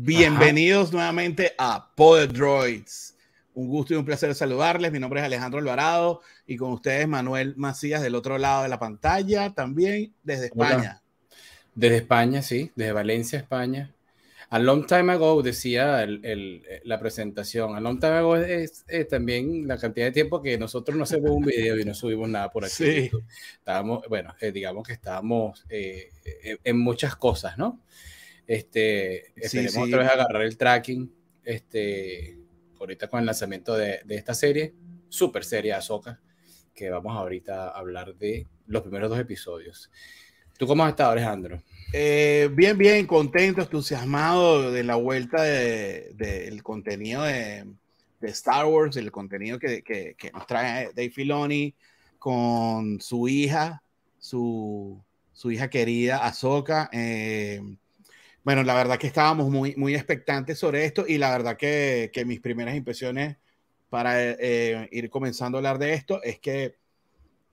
Ajá. Bienvenidos nuevamente a Poder Droids. Un gusto y un placer saludarles. Mi nombre es Alejandro Alvarado y con ustedes Manuel Macías del otro lado de la pantalla, también desde España. Desde España, sí, desde Valencia, España. A long time ago, decía la presentación, a long time ago es, también la cantidad de tiempo que nosotros no hacemos un video y no subimos nada por aquí. Sí. Estábamos, bueno, eh, digamos que estábamos eh, en muchas cosas, ¿no? Este, esperemos otra vez agarrar el tracking. Este, ahorita con el lanzamiento de, de esta serie, super serie Azoka, que vamos ahorita a hablar de los primeros dos episodios. ¿Tú cómo has estado, Alejandro? Eh, bien, bien, contento, entusiasmado de la vuelta del de, contenido de, de, Star Wars, el contenido que, que, que, nos trae Dave Filoni con su hija, su, su hija querida, Ahsoka. Eh, bueno, la verdad que estábamos muy, muy expectantes sobre esto y la verdad que, que mis primeras impresiones para eh, ir comenzando a hablar de esto es que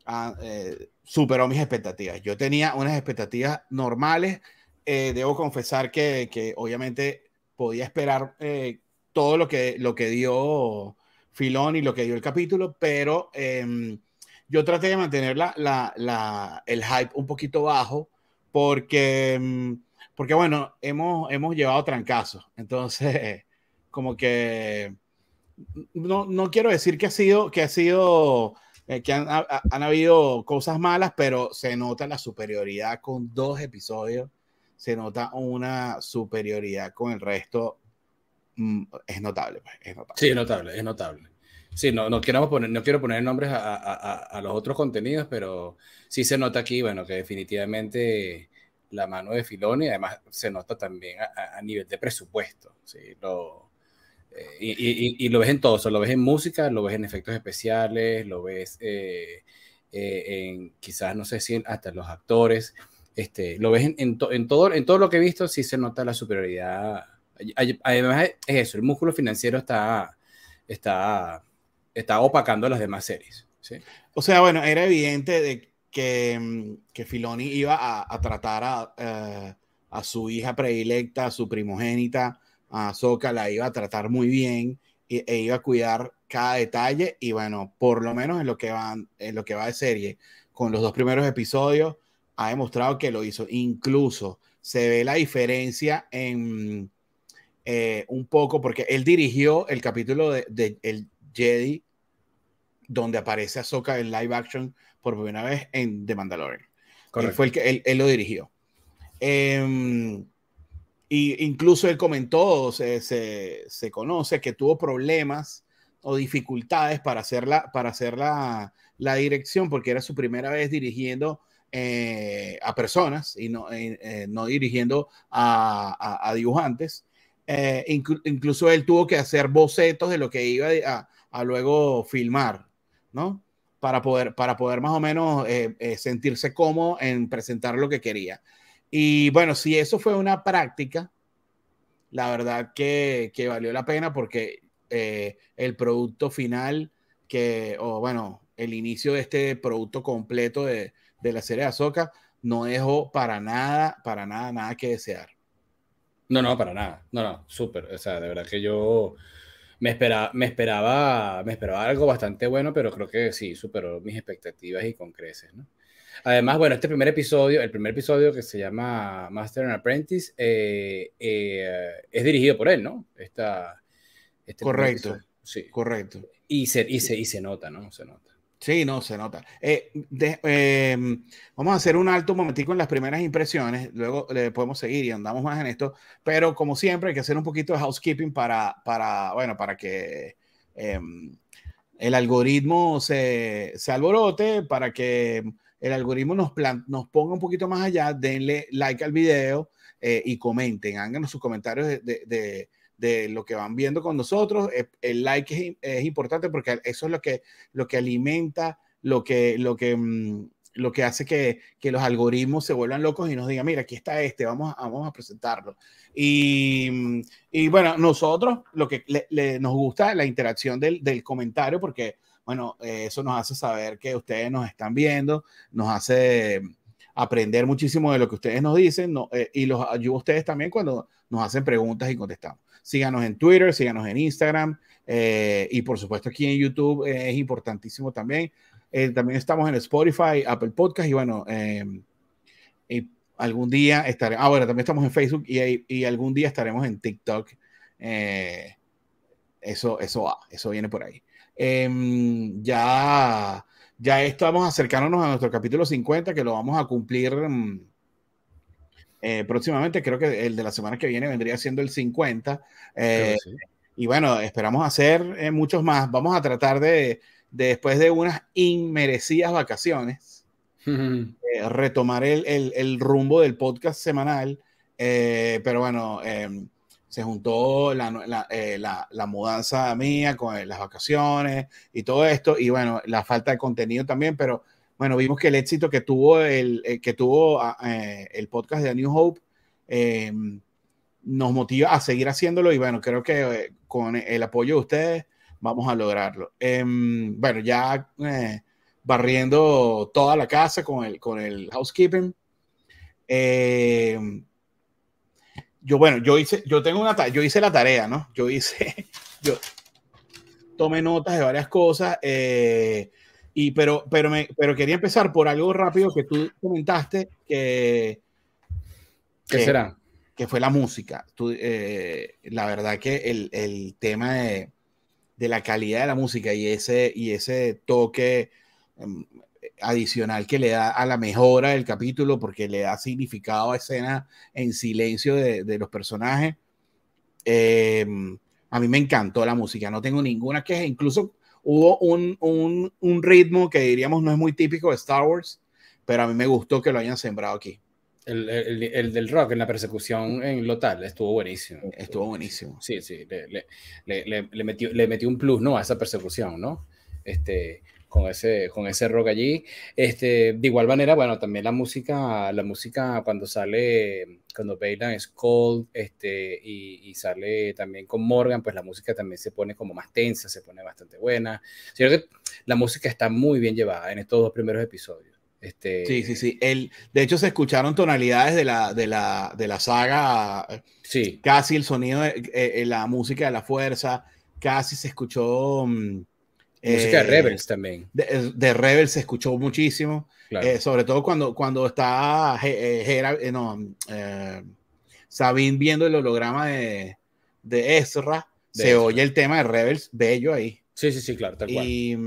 ah, eh, superó mis expectativas. Yo tenía unas expectativas normales. Eh, debo confesar que, que, obviamente podía esperar eh, todo lo que, lo que dio Filón y lo que dio el capítulo, pero em, yo traté de mantener la, la, el hype un poquito bajo porque em, porque bueno, hemos, hemos llevado trancazos. Entonces, como que no, no quiero decir que ha sido, que ha sido, eh, que han, han, habido cosas malas, pero se nota la superioridad con dos episodios, se nota una superioridad con el resto. Mm, es notable, pues, es notable. Sí, es notable, es notable. Sí, no, no, queremos poner, no quiero poner nombres a, a, a, los otros contenidos, pero sí se nota aquí, bueno, que definitivamente la mano de Filoni, además se nota también a, nivel de presupuesto, ¿sí? Lo, eh, y, y, lo ves en todo, lo ves en música, lo ves en efectos especiales, lo ves eh, eh, en quizás, no sé si hasta los actores, este, lo ves en, en, en, todo, en todo lo que he visto, sí se nota la superioridad. Además es eso, el músculo financiero está, está, está opacando las demás series. ¿sí? O sea, bueno, era evidente de que, que Filoni iba a, tratar a, uh, a, su hija predilecta, a su primogénita, a Soka, la iba a tratar muy bien e, iba a cuidar cada detalle. Y bueno, por lo menos en lo que va, en lo que va de serie, con los dos primeros episodios, ha demostrado que lo hizo. Incluso se ve la diferencia en eh, un poco, porque él dirigió el capítulo de, de El Jedi, donde aparece Ahsoka en live action por primera vez en The Mandalorian. Él fue el que él, él lo dirigió. Eh, y incluso él comentó, se, se, se, conoce que tuvo problemas o dificultades para hacer la, para hacer la, la dirección, porque era su primera vez dirigiendo eh, a personas y no, eh, eh no dirigiendo a, a, a dibujantes. Eh, inclu incluso él tuvo que hacer bocetos de lo que iba a, a luego filmar, ¿no? Para poder, para poder más o menos eh, eh, sentirse cómodo en presentar lo que quería. Y bueno, si eso fue una práctica, la verdad que, que valió la pena porque eh, el producto final, que, o bueno, el inicio de este producto completo de, de la serie de Azoka, no dejó para nada, para nada, nada que desear. No, no, para nada. No, no, súper. O sea, de verdad que yo me esperaba, me esperaba, me esperaba algo bastante bueno, pero creo que sí, superó mis expectativas y con creces, ¿no? Además, bueno, este primer episodio, el primer episodio que se llama Master and Apprentice, eh, eh, es dirigido por él, ¿no? Esta, este correcto, sí. Correcto. Y se, y, se, y se nota, ¿no? Se nota. Sí, no, se nota. Eh, eh, vamos a hacer un alto momentico en las primeras impresiones, luego le podemos seguir y andamos más en esto, pero como siempre hay que hacer un poquito de housekeeping para, para bueno, para que eh, el algoritmo se, se, alborote, para que el algoritmo nos, plan, nos ponga un poquito más allá, denle like al video eh, y comenten, háganos sus comentarios de, de de lo que van viendo con nosotros. Eh, el like es, es, importante porque eso es lo que, lo que alimenta, lo que, lo que, mm, lo que hace que, que, los algoritmos se vuelvan locos y nos digan, mira, aquí está este, vamos, vamos a presentarlo. Y, y bueno, nosotros lo que le, nos gusta la interacción del, del comentario porque, bueno, eh, eso nos hace saber que ustedes nos están viendo, nos hace aprender muchísimo de lo que ustedes nos dicen eh, y los ayudo a ustedes también cuando nos hacen preguntas y contestamos. Síganos en Twitter, síganos en Instagram eh, y por supuesto aquí en YouTube es importantísimo también. también estamos en Spotify, Apple Podcast y bueno, y algún día estaremos, ah bueno, también estamos en Facebook y, y algún día estaremos en TikTok. eso, eso eso viene por ahí. Em, ya, ya estamos acercándonos a nuestro capítulo 50, que lo vamos a cumplir mm, eh, próximamente. Creo que el de la semana que viene vendría siendo el 50. Eh, y bueno, esperamos hacer eh, muchos más. Vamos a tratar de, después de unas inmerecidas vacaciones, retomar el, el, el, rumbo del podcast semanal. pero bueno, em, se juntó eh, la, la, mudanza mía con las vacaciones y todo esto, y bueno, la falta de contenido también, pero bueno, vimos que el éxito que tuvo el, eh, que tuvo ah, eh, el podcast de New Hope nos motiva a seguir haciéndolo y bueno, creo que con el apoyo de ustedes vamos a lograrlo. Em, bueno, ya barriendo toda la casa con el, con el housekeeping. Eh, yo, bueno, yo hice, yo tengo una, yo hice la tarea, ¿no? Yo hice, yo tomé notas de varias cosas, eh, y, pero, pero, me, pero quería empezar por algo rápido que tú comentaste, que... ¿Qué será? Que fue la música. Tú, eh, la verdad que el, el tema de, de, la calidad de la música y ese, y ese toque em, adicional que le da a la mejora del capítulo porque le da significado a escenas en silencio de, de los personajes. Em, a mí me encantó la música, no tengo ninguna queja, incluso hubo un, un, un, ritmo que diríamos no es muy típico de Star Wars, pero a mí me gustó que lo hayan sembrado aquí. El, el, el del rock en la persecución en Lotal estuvo buenísimo. Estuvo buenísimo. Sí, sí, le, le, le, metió, le metió un plus, ¿no? A esa persecución, ¿no? Este, con ese, con ese rock allí. Este, de igual manera, bueno, también la música, la música cuando sale, cuando Bailan es Cold, este, y, sale también con Morgan, pues la música también se pone como más tensa, se pone bastante buena. que la música está muy bien llevada en estos dos primeros episodios. Este... Sí, sí, sí. El, de hecho, se escucharon tonalidades de la, de la, de la saga. Sí. Casi el sonido, de, eh, la música de la fuerza, casi se escuchó. Mm, Música de eh, Rebels también. De, Rebels se escuchó muchísimo. Eh, sobre todo cuando, cuando está eh, no, Sabine viendo el holograma de, de Ezra, se oye el tema de Rebels bello ahí. Sí, sí, sí, claro, y,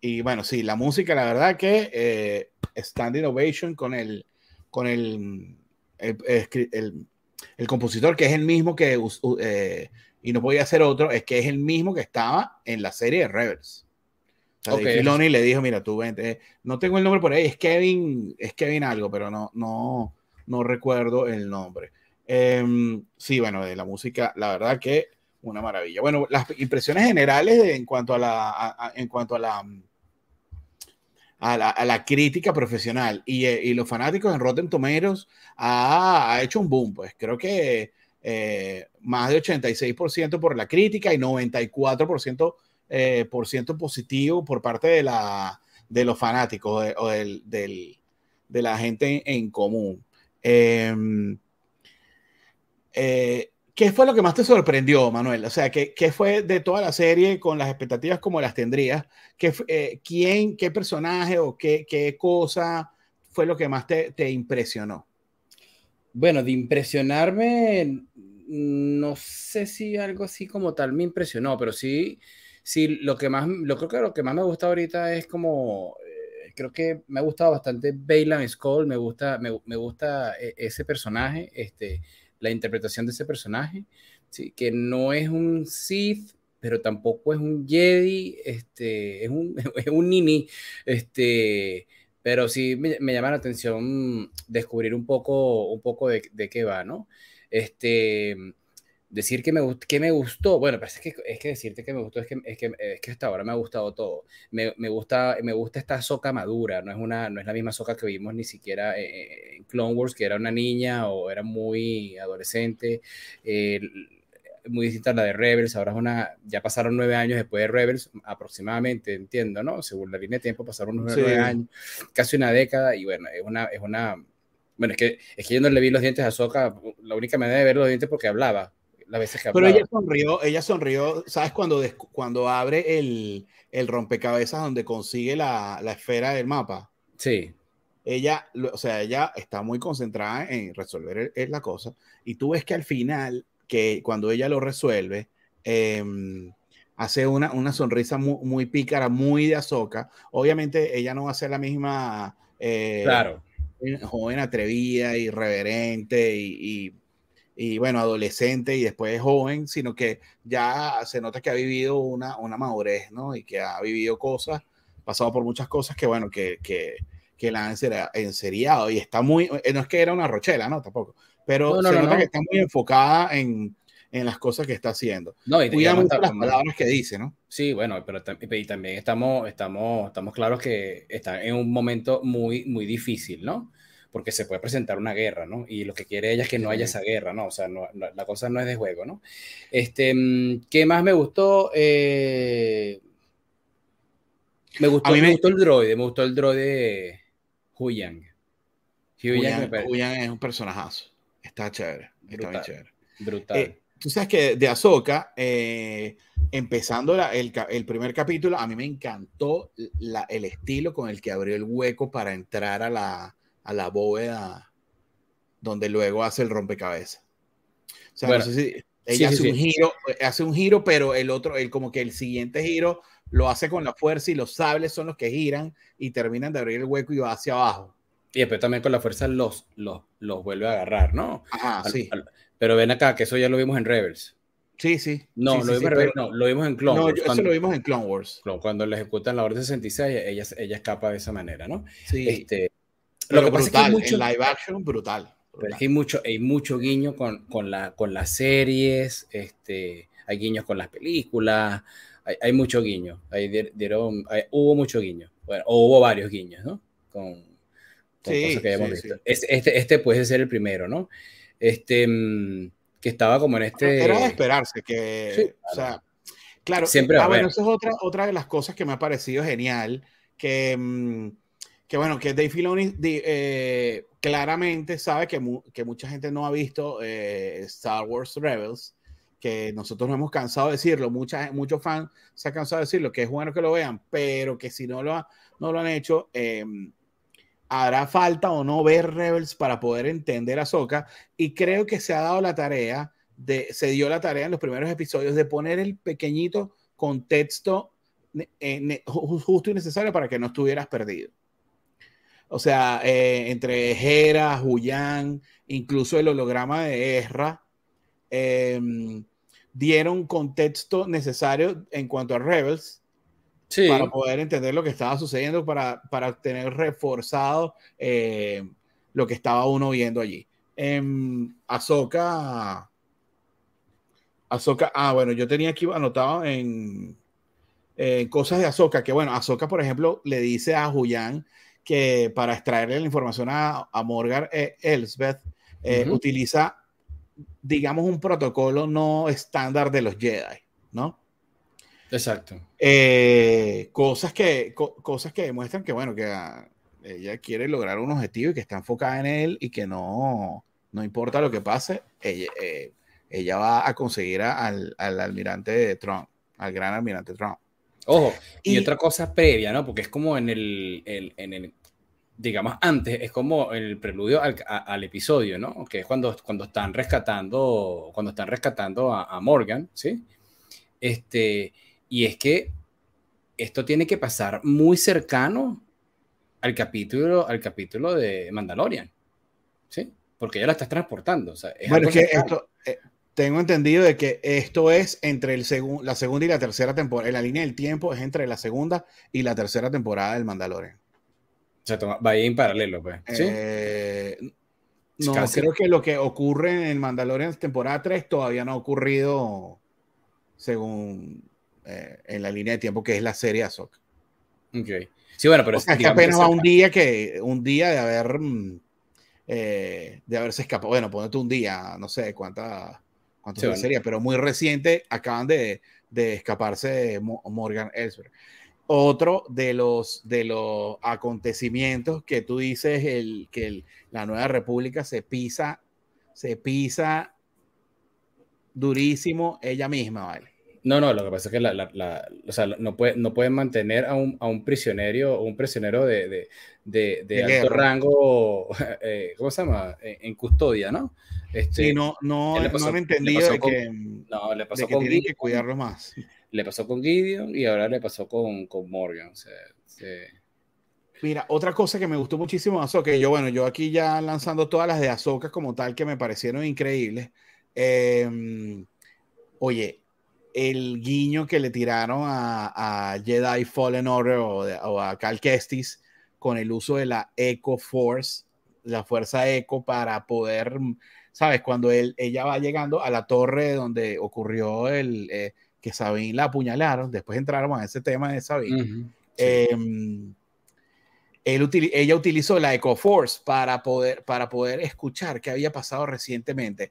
Y, bueno, sí, la música, la verdad que Standing Ovation con el, con el, el, el, compositor, que es el mismo que, y no podía ser otro, es que es el mismo que estaba en la serie de Rebels. O Filoni le dijo, mira, tú vente, no tengo el nombre por ahí, es Kevin, es Kevin algo, pero no, no, no recuerdo el nombre. Em, sí, bueno, de la música, la verdad que una maravilla. Bueno, las impresiones generales en cuanto a la, en cuanto a la, a la, crítica profesional y, eh, y, los fanáticos en Rotten Tomatoes ha, ha hecho un boom, pues creo que eh, más de 86% por la crítica y 94% eh, por ciento positivo por parte de, la, de los fanáticos o del, de la gente en, común. Em, eh, ¿Qué fue lo que más te sorprendió, Manuel? O sea, ¿qué, ¿qué, fue de toda la serie con las expectativas como las tendrías? ¿Qué, eh, ¿Quién, qué personaje o qué, qué, cosa fue lo que más te, te impresionó? Bueno, de impresionarme, no sé si algo así como tal me impresionó, pero sí sí, lo que más, lo creo que lo que más me gusta ahorita es como, eh, creo que me ha gustado bastante Bailan Skull, me gusta, me, me, gusta eh, ese personaje, este, la interpretación de ese personaje, ¿sí? que no es un Sith, pero tampoco es un Jedi, este, es un, es un Nini, este, pero sí me, me, llama la atención descubrir un poco, un poco de, de qué va, ¿no? Este, decir que me, que me gustó, bueno, pero es que, es que decirte que me gustó, es que, es que, es que hasta ahora me ha gustado todo. Me, me, gusta, me gusta esta soca madura, no es, una, no es la misma soca que vimos ni siquiera en Clone Wars, que era una niña o era muy adolescente. muy distinta a la de Rebels, ahora es una, ya pasaron nueve años después de Rebels, aproximadamente, entiendo, ¿no? Según la línea de tiempo pasaron unos nueve años, casi una década, y bueno, es una, es una, bueno, es que, es que yo no le vi los dientes a Soca, la única manera de ver los dientes porque hablaba, veces que hablaba. Pero ella sonrió, ella sonrió, ¿sabes? Cuando, cuando abre el, el rompecabezas donde consigue la, la esfera del mapa. Sí ella, o sea, ella está muy concentrada en resolver la cosa y tú ves que al final, que cuando ella lo resuelve, em, hace una, una sonrisa muy, pícara, muy de azoka. Obviamente ella no va a ser la misma eh, claro. joven atrevida, irreverente y, y, bueno, adolescente y después joven, sino que ya se nota que ha vivido una, una madurez, ¿no? Y que ha vivido cosas, pasado por muchas cosas que, bueno, que, que que la han enseriado y está muy, eh, no es que era una rochela, ¿no, tampoco, pero se nota que está muy enfocada en, en, las cosas que está haciendo. No, y Cuida mucho las palabras que dice, ¿no? Sí, bueno, pero y también estamos, estamos, estamos claros que está en un momento muy, muy difícil, ¿no? Porque se puede presentar una guerra, ¿no? Y lo que quiere ella es que no haya esa guerra, ¿no? O sea, no, la cosa no es de juego, ¿no? Este, mm, ¿qué más me gustó? Eh, me gustó, me, me gustó el droide, me gustó el droide Huyang. Huyang es un personajazo. Está chévere. Brutal, está chévere. Brutal. Eh, tú sabes que de Ahsoka, eh, empezando el, el, primer capítulo, a mí me encantó la, el estilo con el que abrió el hueco para entrar a la, a la bóveda donde luego hace el rompecabezas. O sea, no sé si ella hace un giro, hace un giro, pero el otro, el, como que el siguiente giro lo hace con la fuerza y los sables son los que giran y terminan de abrir el hueco y va hacia abajo. Y después también con la fuerza los, los, los vuelve a agarrar, ¿no? Ajá, sí. pero ven acá, que eso ya lo vimos en Rebels. Sí, sí. No, lo, vimos en no lo vimos en Clone Wars. No, eso lo vimos en Clone Wars. Cuando le ejecutan la Orden 66, ella, ella escapa de esa manera, ¿no? Sí. Este, lo que brutal, pasa es que mucho, en live action, brutal. Pero es que hay mucho, hay mucho guiño con, con, la, con las series, este, hay guiños con las películas, hay, mucho guiño. Hay, dieron, hubo mucho guiño. Bueno, o hubo varios guiños, ¿no? Con, cosas que hayamos visto. Este, este, puede ser el primero, ¿no? Este, mm, que estaba como en este. Era de esperarse, que. O sea, claro. Siempre ah, bueno, eso es otra, otra de las cosas que me ha parecido genial. Que, mm, que bueno, que Dave Filoni eh, claramente sabe que, que, mucha gente no ha visto eh, Star Wars Rebels que nosotros no hemos cansado de decirlo, mucha, muchos fans se han cansado de decirlo, que es bueno que lo vean, pero que si no lo, no lo han hecho, em, hará falta o no ver Rebels para poder entender a Soka. Y creo que se ha dado la tarea, de, se dio la tarea en los primeros episodios de poner el pequeñito contexto eh, justo y necesario para que no estuvieras perdido. O sea, eh, entre Hera, Huyan, incluso el holograma de Ezra, Em, dieron contexto necesario en cuanto a Rebels para poder entender lo que estaba sucediendo, para, para tener reforzado eh, lo que estaba uno viendo allí. En Ahsoka, Ahsoka, ah, bueno, yo tenía aquí anotado en, cosas de Ahsoka, que bueno, Ahsoka, por ejemplo, le dice a Huyan que para extraerle la información a, a Morgan eh, Elsbeth, eh, utiliza digamos, un protocolo no estándar de los Jedi, ¿no? Exacto. Eh, cosas, que, cosas que demuestran que, bueno, que ah, ella quiere lograr un objetivo y que está enfocada en él y que no, no importa lo que pase, ella, ella va a conseguir al, al, almirante Trump, al gran almirante Trump. Ojo, y, otra cosa previa, ¿no? Porque es como en el, en el digamos, antes, es como el preludio al, episodio, ¿no? Que es cuando, cuando están rescatando, cuando están rescatando a, Morgan, ¿sí? Este, y es que esto tiene que pasar muy cercano al capítulo, al capítulo de Mandalorian, ¿sí? Porque ya la estás transportando. O sea, bueno, es que esto, tengo entendido de que esto es entre el la segunda y la tercera temporada. En la línea del tiempo es entre la segunda y la tercera temporada del Mandalorian sea, va en paralelo, pues. ¿Sí? Eh, no, creo que lo que ocurre en Mandalorian temporada 3 todavía no ha ocurrido según eh, en la línea de tiempo que es la serie Ahsoka. Ok. Sí, bueno, pero es que apenas va un día que un día de haber mm, eh, de haberse escapado. Bueno, ponete un día, no sé cuántas cuántos sería, pero muy reciente, acaban de, de escaparse de Morgan Elsberg. Otro de los, de los acontecimientos que tú dices, el, que la nueva república se pisa, se pisa durísimo ella misma, ¿vale? No, no, lo que pasa es que la, la, o sea, no, puede, no pueden mantener a un, a un prisionero, un prisionero de, de, de, de alto rango, eh, ¿cómo se llama? En, custodia, ¿no? Este, sí, no, no, no han entendido de que, no, le pasó con tienen que cuidarlo más. Le pasó con Gideon y ahora le pasó con, con Morgan. O sea, Mira, otra cosa que me gustó muchísimo de Ahsoka, yo, bueno, yo aquí ya lanzando todas las de Ahsoka como tal que me parecieron increíbles. Em, oye, el guiño que le tiraron a, a Jedi Fallen Order o, a Cal Kestis con el uso de la Echo Force, la fuerza Echo para poder, ¿sabes? Cuando él, ella va llegando a la torre donde ocurrió el eh, que Sabine la apuñalaron, después entraron a ese tema de Sabine. Em, ella utilizó la Echo Force para poder, para poder escuchar qué había pasado recientemente.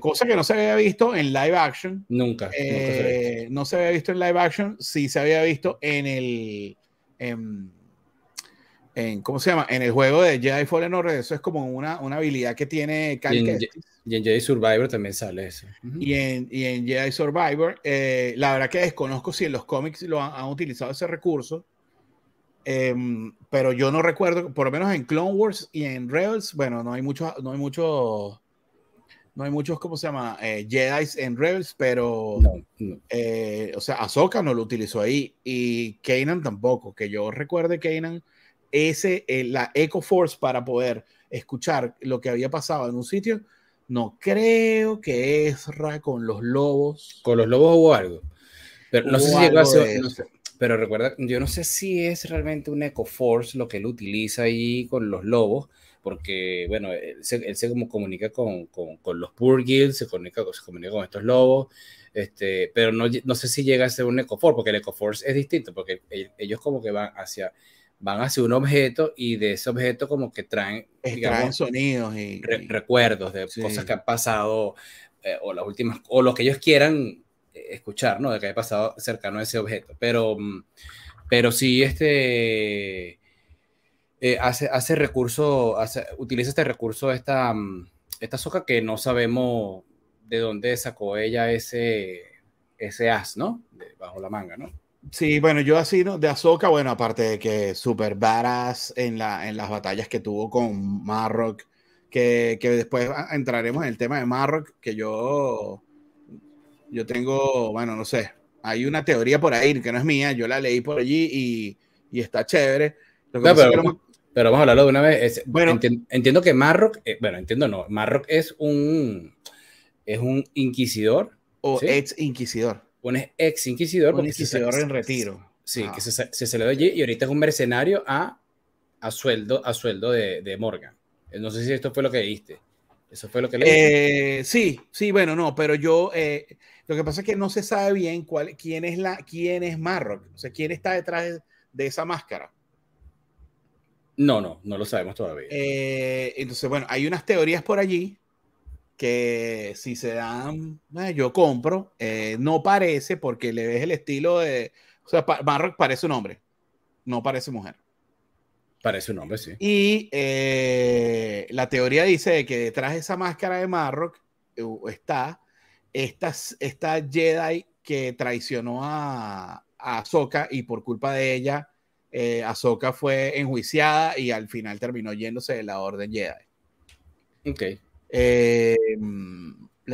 Cosa que no se había visto en live action. Nunca. Eh, no se había visto en live action, sí se había visto en el. En, ¿Cómo se llama? En el juego de Jedi Fallen Order. Eso es como una, una habilidad que tiene Cal y, en, Jedi Survivor también sale eso. y, en, y, en, Jedi Survivor, eh, la verdad que desconozco si en los cómics lo han, utilizado ese recurso. Em, pero yo no recuerdo, por lo menos en Clone Wars y en Rebels, bueno, no hay mucho, no hay mucho no hay muchos, ¿cómo se llama? Eh, Jedi en Rebels, pero, eh, o sea, Ahsoka no lo utilizó ahí y Kanan tampoco, que yo recuerde Kanan, ese, eh, la Echo Force para poder escuchar lo que había pasado en un sitio, no creo que es con los lobos. Con los lobos hubo algo. Pero no sé si llegó a ser, pero recuerda, yo no sé si es realmente un Echo Force lo que él utiliza ahí con los lobos, porque, bueno, él se, él se como comunica con, con, con, los Purgils, se comunica, se comunica con estos lobos, este, pero no, no sé si llega a ser un Ecoforce, porque el Ecoforce es distinto, porque ellos como que van hacia, van hacia un objeto y de ese objeto como que traen, digamos, sonidos y, recuerdos de cosas que han pasado eh, o las últimas, o lo que ellos quieran eh, escuchar, ¿no? De que haya pasado cercano a ese objeto. Pero, mm, pero sí, este eh, hace, hace recurso, utiliza este recurso, esta, mm, esta soca que no sabemos de dónde sacó ella ese, ese as, ¿no? bajo la manga, ¿no? Sí, bueno, yo así, ¿no? De Ahsoka, bueno, aparte de que super badass en, la, en las batallas que tuvo con Marrock, que, que después entraremos en el tema de Marrock, que yo, yo tengo, bueno, no sé, hay una teoría por ahí que no es mía, yo la leí por allí y, y está chévere. Lo que pero, pero vamos a hablarlo de una vez. bueno, entiendo, que Marrock, eh, bueno, entiendo no, Marrock es un, es un inquisidor. O ex inquisidor. Un ex inquisidor. Un inquisidor en retiro. Sí, que se, se salió allí y ahorita es un mercenario a, a sueldo, a sueldo de, de Morgan. Eh, no sé si esto fue lo que dijiste. Eso fue lo que le eh, Sí, sí, bueno, no, pero yo, lo que pasa es que no se sabe bien cuál, quién es la, quién es Marrock, o sea, quién está detrás de esa máscara. No, no, no lo sabemos todavía. Eh, entonces, bueno, hay unas teorías por allí que si se dan, eh, yo compro, eh, no parece porque le ves el estilo de, o sea, Marrock parece un hombre, no parece mujer. Parece un hombre, sí. Y la teoría dice que detrás de esa máscara de Marrock está esta, esta Jedi que traicionó a, a Ahsoka y por culpa de ella eh, Ahsoka fue enjuiciada y al final terminó yéndose de la Orden Jedi. Ok. Eh,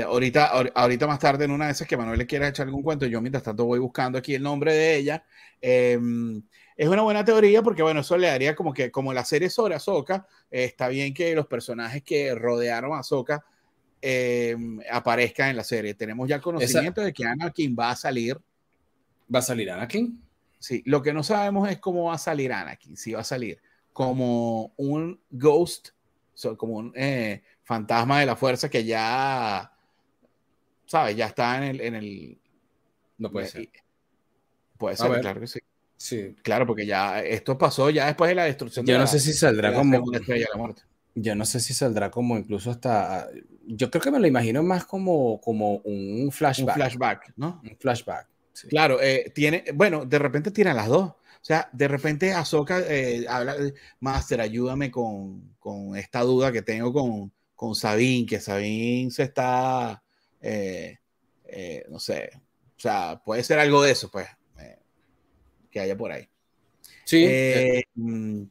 ahorita, ahorita más tarde, en una de esas que Manuel le quiera echar algún cuento, yo mientras tanto voy buscando aquí el nombre de ella. Eh, es una buena teoría porque, bueno, eso le daría como que, como la serie sobre Ahsoka, está bien que los personajes que rodearon a Ahsoka aparezcan en la serie. Tenemos ya conocimiento de que Anakin va a salir. ¿Va a salir Anakin? Sí, lo que no sabemos es cómo va a salir Anakin, si va a salir como un ghost, como un eh, fantasma de la fuerza que ya, ¿sabes? Ya está en el... En el no puede ser. Puede ser, claro que sí. Sí. Claro, porque ya esto pasó ya después de la destrucción. Yo no sé si saldrá como... Estrella de la muerte. Yo no sé si saldrá como incluso hasta. Yo creo que me lo imagino más como, como un flashback. Un flashback, ¿no? Un flashback. Claro, eh, tiene, bueno, de repente tiene las dos. O sea, de repente Ahsoka eh, habla, Master, ayúdame con, con, esta duda que tengo con, con Sabine, que Sabine se está, eh, no sé, o sea, puede ser algo de eso, pues, que haya por ahí. Sí. Mm,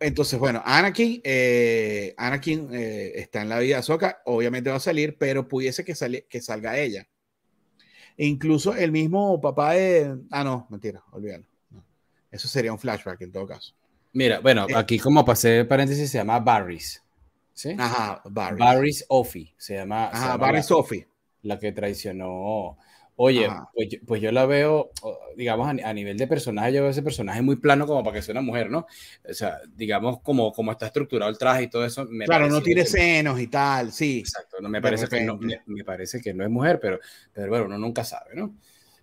entonces, bueno, Anakin, eh, Anakin eh, está en la vida de Ahsoka, obviamente va a salir, pero pudiese que, que salga ella. E incluso el mismo papá de... Ah, no, mentira, olvídalo. Eso sería un flashback en todo caso. Mira, bueno, eh, aquí como pasé paréntesis se llama Barris. ¿Sí? Ajá. Barris Offie, se llama. Ajá, Barris Offie. La que traicionó Oye, pues yo, pues yo, la veo, digamos, a, nivel de personaje, yo veo ese personaje muy plano como para que sea una mujer, ¿no? O sea, digamos, como, como está estructurado el traje y todo eso. Me claro, no tiene senos y tal, sí. Exacto, no, me, parece que no, me, parece que no es mujer, pero, pero bueno, uno nunca sabe, ¿no?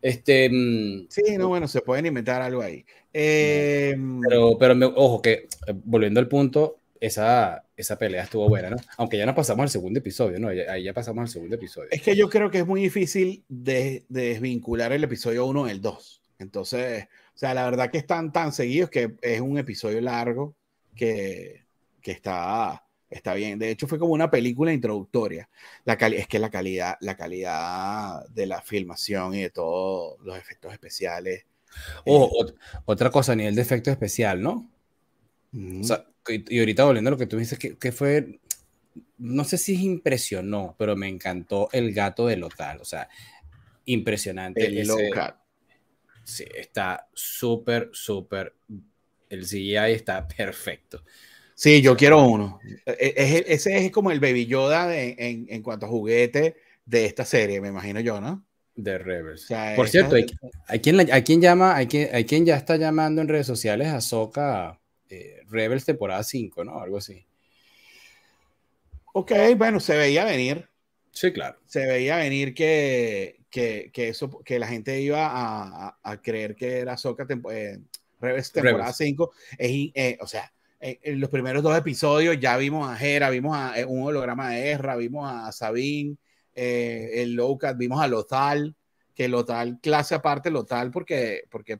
Este, mm, sí, no, bueno, se pueden inventar algo ahí. Eh, pero, pero ojo, que eh, volviendo al punto, esa, esa pelea estuvo buena, ¿no? Aunque ya no pasamos al segundo episodio, ¿no? Ahí ya pasamos al segundo episodio. Es que yo creo que es muy difícil de, desvincular el episodio 1 del 2. Entonces, o sea, la verdad que están tan seguidos que es un episodio largo que, que está, está bien. De hecho, fue como una película introductoria. La es que la calidad, la calidad de la filmación y de todos los efectos especiales. O otra cosa a nivel de efecto especial, ¿no? O sea, y, ahorita volviendo a lo que tú dices, que, fue, no sé si impresionó, pero me encantó el gato de Lotal, o sea, impresionante. El ese, Sí, está súper, súper, el CGI está perfecto. Sí, yo quiero uno. E, e, ese es como el Baby Yoda en, en, cuanto a juguete de esta serie, me imagino yo, ¿no? De Rebels. Por cierto, hay, quien, hay quien llama, hay quien, hay quien ya está llamando en redes sociales a Soca eh, Rebels temporada 5, ¿no? Algo así. Ok, bueno, se veía venir. Sí, claro. Se veía venir que, que, que eso, que la gente iba a, a, creer que era Soca eh, Rebels temporada 5. Eh, o sea, en los primeros dos episodios ya vimos a Hera, vimos a un holograma de Ezra, vimos a Sabine, el Lowcat, vimos a Lothal, que Lothal, clase aparte Lothal, porque, porque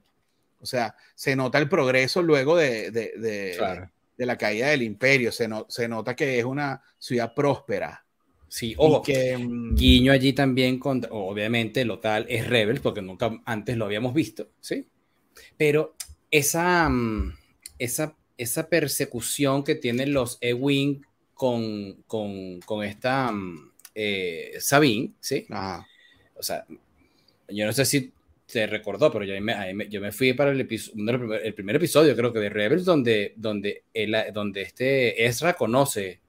o sea, se nota el progreso luego de, de, de, la caída del imperio, se, se nota que es una ciudad próspera. Sí, ojo, que, mm, guiño allí también, con, obviamente lo tal es Rebels, porque nunca antes lo habíamos visto, ¿sí? Pero esa, mm, esa, esa persecución que tienen los E-Wing con, con, con, esta mm, eh, Sabine, ¿sí? O sea, yo no sé si se recordó, pero yo me, yo me fui para el, el primer episodio, creo que de Rebels, donde, donde, donde este Ezra conoce,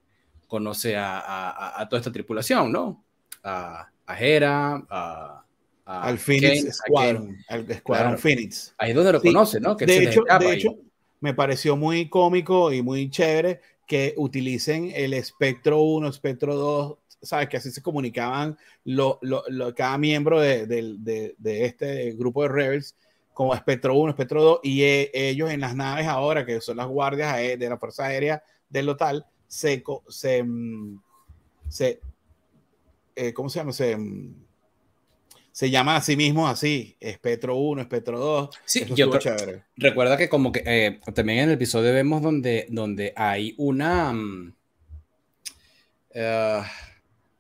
conoce a, a, toda esta tripulación, ¿no? A, a Hera, a, al Phoenix Squadron, al Squadron Phoenix. Ahí es donde lo conoce, ¿no? Que de hecho, de hecho me pareció muy cómico y muy chévere que utilicen el espectro 1, espectro 2 ¿sabes? Que así se comunicaban lo, lo, cada miembro de, de, de, este grupo de Rebels como Espectro 1, Espectro 2, y e, ellos en las naves ahora, que son las guardias de la Fuerza Aérea del Lotal, se, se, mm, se eh, ¿cómo se llama? Se, mm, se llama a sí mismo así, Espectro 1, Espectro 2. Sí, yo recuerda que como que eh, también en el episodio vemos donde, donde hay una... Uh,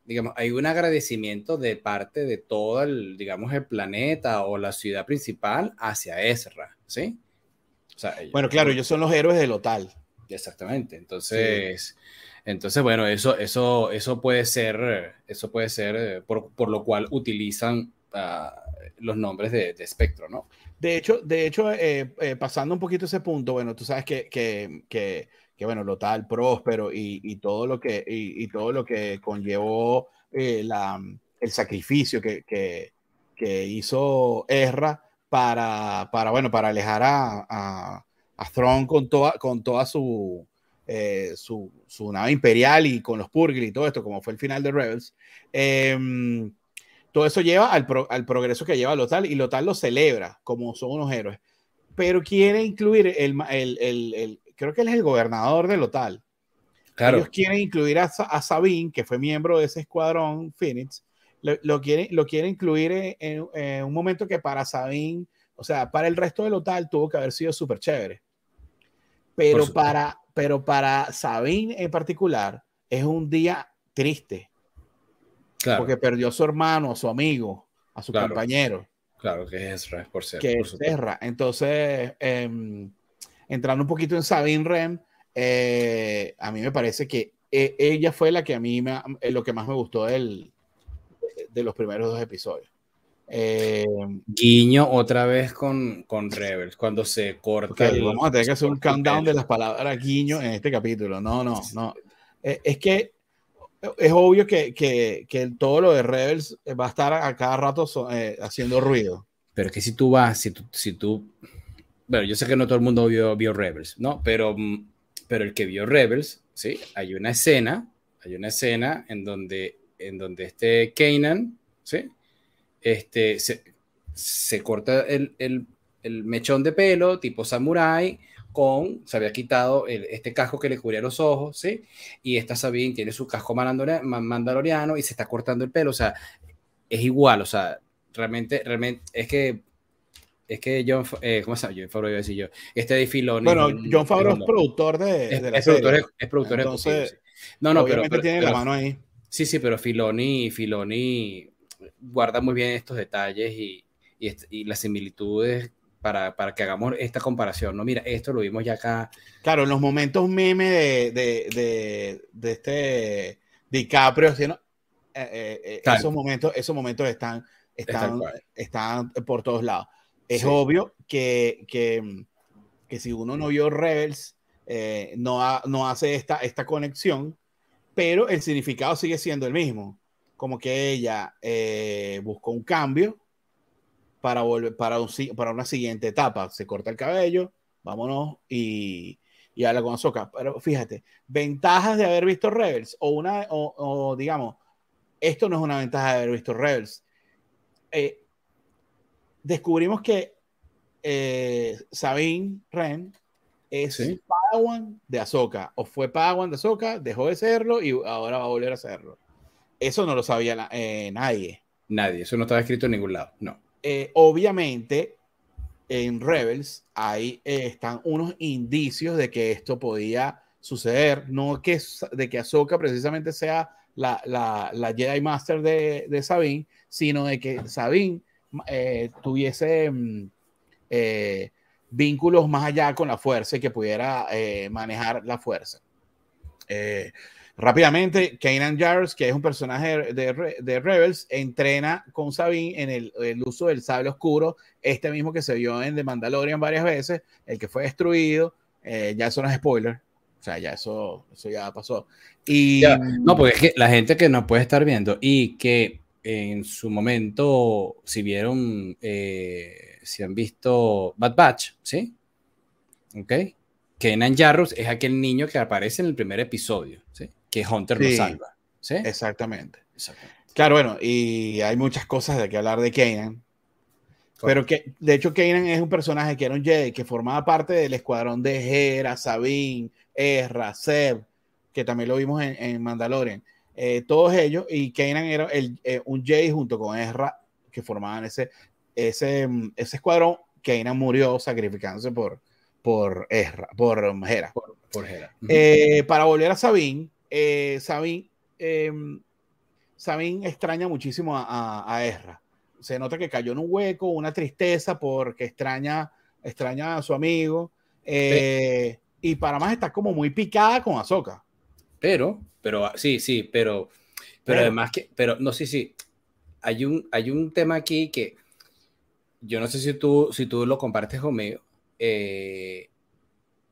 digamos, hay un agradecimiento de parte de todo el, digamos, el planeta o la ciudad principal hacia Ezra, ¿sí? bueno, claro, ellos son los héroes de lo tal. Exactamente. Entonces, entonces, bueno, eso, eso, eso puede ser, eso puede ser por, por lo cual utilizan uh, los nombres de, de, espectro, ¿no? De hecho, de hecho, eh, eh, pasando un poquito ese punto, bueno, tú sabes que, que, que que bueno, lo tal, próspero y, y todo lo que, y, y, todo lo que conllevó eh, la, el sacrificio que, que, que, hizo Ezra para, para, bueno, para alejar a, a, a Thrawn con toda, con toda su, eh, su, su, nave imperial y con los Purgil y todo esto, como fue el final de Rebels. Eh, todo eso lleva al, pro, al, progreso que lleva Lotal y Lotal lo celebra como son unos héroes, pero quiere incluir el, el, el, creo que él es el gobernador del Lotal. Claro. Ellos quieren incluir a, a, Sabine, que fue miembro de ese escuadrón Phoenix, lo, lo quieren, lo quieren incluir en, en, un momento que para Sabine, o sea, para el resto del Lotal tuvo que haber sido súper chévere. Pero para, pero para Sabine en particular es un día triste. Claro. Porque perdió a su hermano, a su amigo, a su claro. compañero. Claro, que es Ezra, por ser. Que por es Ezra. Entonces, eh, entrando un poquito en Sabine Rem, eh, a mí me parece que eh, ella fue la que a mí me, eh, lo que más me gustó del, de los primeros dos episodios. Eh, Guiño otra vez con, con Rebels, cuando se corta. Okay, el, vamos a tener que hacer un countdown de las palabras guiño en este capítulo. No, no, no. Eh, es que es obvio que, que, que, todo lo de Rebels va a estar a cada rato so, eh, haciendo ruido. Pero es que si tú vas, si tú, si tú, bueno, yo sé que no todo el mundo vio, vio Rebels, ¿no? Pero, pero el que vio Rebels, ¿sí? Hay una escena, hay una escena en donde, en donde este Kanan, ¿sí? Este, se, se corta el, el, el mechón de pelo tipo samurai, con, se había quitado el, este casco que le cubría los ojos, ¿sí? Y esta Sabine tiene su casco mandaloriano y se está cortando el pelo, o sea, es igual, o sea, realmente, realmente, es que, es que John, eh, ¿cómo se llama? John Favreau, iba a decir yo, este de Filoni. Bueno, John Favreau es productor de, es, de la es serie. Productor, es, productor Entonces, sí. No, no, pero, obviamente pero, tiene pero, la mano ahí. Sí, sí, pero Filoni, Filoni guarda muy bien estos detalles y, y, y las similitudes para, para, que hagamos esta comparación. No, mira, esto lo vimos ya acá. Claro, en los momentos meme de, de, de, de este DiCaprio, ¿sí, no? eh, eh, esos, momentos, esos momentos están, están, están por todos lados. Es sí. obvio que, que, que, si uno no vio Rebels, eh, no, ha, no hace esta, esta conexión, pero el significado sigue siendo el mismo. Como que ella eh, buscó un cambio para, volver, para, un, para una siguiente etapa. Se corta el cabello, vámonos y, y habla con Ahsoka. Pero fíjate, ventajas de haber visto Rebels o una, o, o digamos, esto no es una ventaja de haber visto Rebels. Eh, descubrimos que eh, Sabine Wren es ¿Sí? Padawan de Ahsoka, o fue Padawan de Ahsoka, dejó de serlo y ahora va a volver a serlo. Eso no lo sabía eh, nadie. Nadie, eso no estaba escrito en ningún lado, no eh, obviamente en Rebels ahí eh, están unos indicios de que esto podía suceder, no que, de que Ahsoka precisamente sea la, la, la Jedi Master de, de, Sabine, sino de que Sabine eh, tuviese mm, eh, vínculos más allá con la fuerza y que pudiera eh, manejar la fuerza. Rápidamente, Kanan Jarrus, que es un personaje de, de, Rebels, entrena con Sabine en el, uso del sable oscuro, este mismo que se vio en The Mandalorian varias veces, el que fue destruido, eh, ya eso no es spoiler, o sea, ya eso, eso ya pasó. Y, no, porque la gente que nos puede estar viendo y que en su momento, si vieron, eh, si han visto Bad Batch, ¿sí? ¿Ok? Kenan Jarrus es aquel niño que aparece en el primer episodio, ¿sí? que Hunter sí, lo salva. ¿sí? Exactamente. exactamente. Claro, bueno, y hay muchas cosas de que hablar de Kanan. Pero que, de hecho, Kanan es un personaje que era un Jedi que formaba parte del escuadrón de Hera, Sabine, Ezra, Seb, que también lo vimos en, en Mandalorian. Eh, todos ellos, y Kanan era el, eh, un Jedi junto con Ezra que formaban ese, ese, ese escuadrón. Kanan murió sacrificándose por, por Ezra, por Hera. Por, por Hera. Eh, para volver a Sabine, Sabine, eh, Sabine extraña muchísimo a, a, a, Ezra. Se nota que cayó en un hueco, una tristeza porque extraña, extraña a su amigo. Eh, y para más está como muy picada con Ahsoka. Pero, pero, sí, sí, pero, pero, pero además que, pero, no, sí, sí. Hay un, hay un tema aquí que yo no sé si tú, si tú lo compartes conmigo. Eh,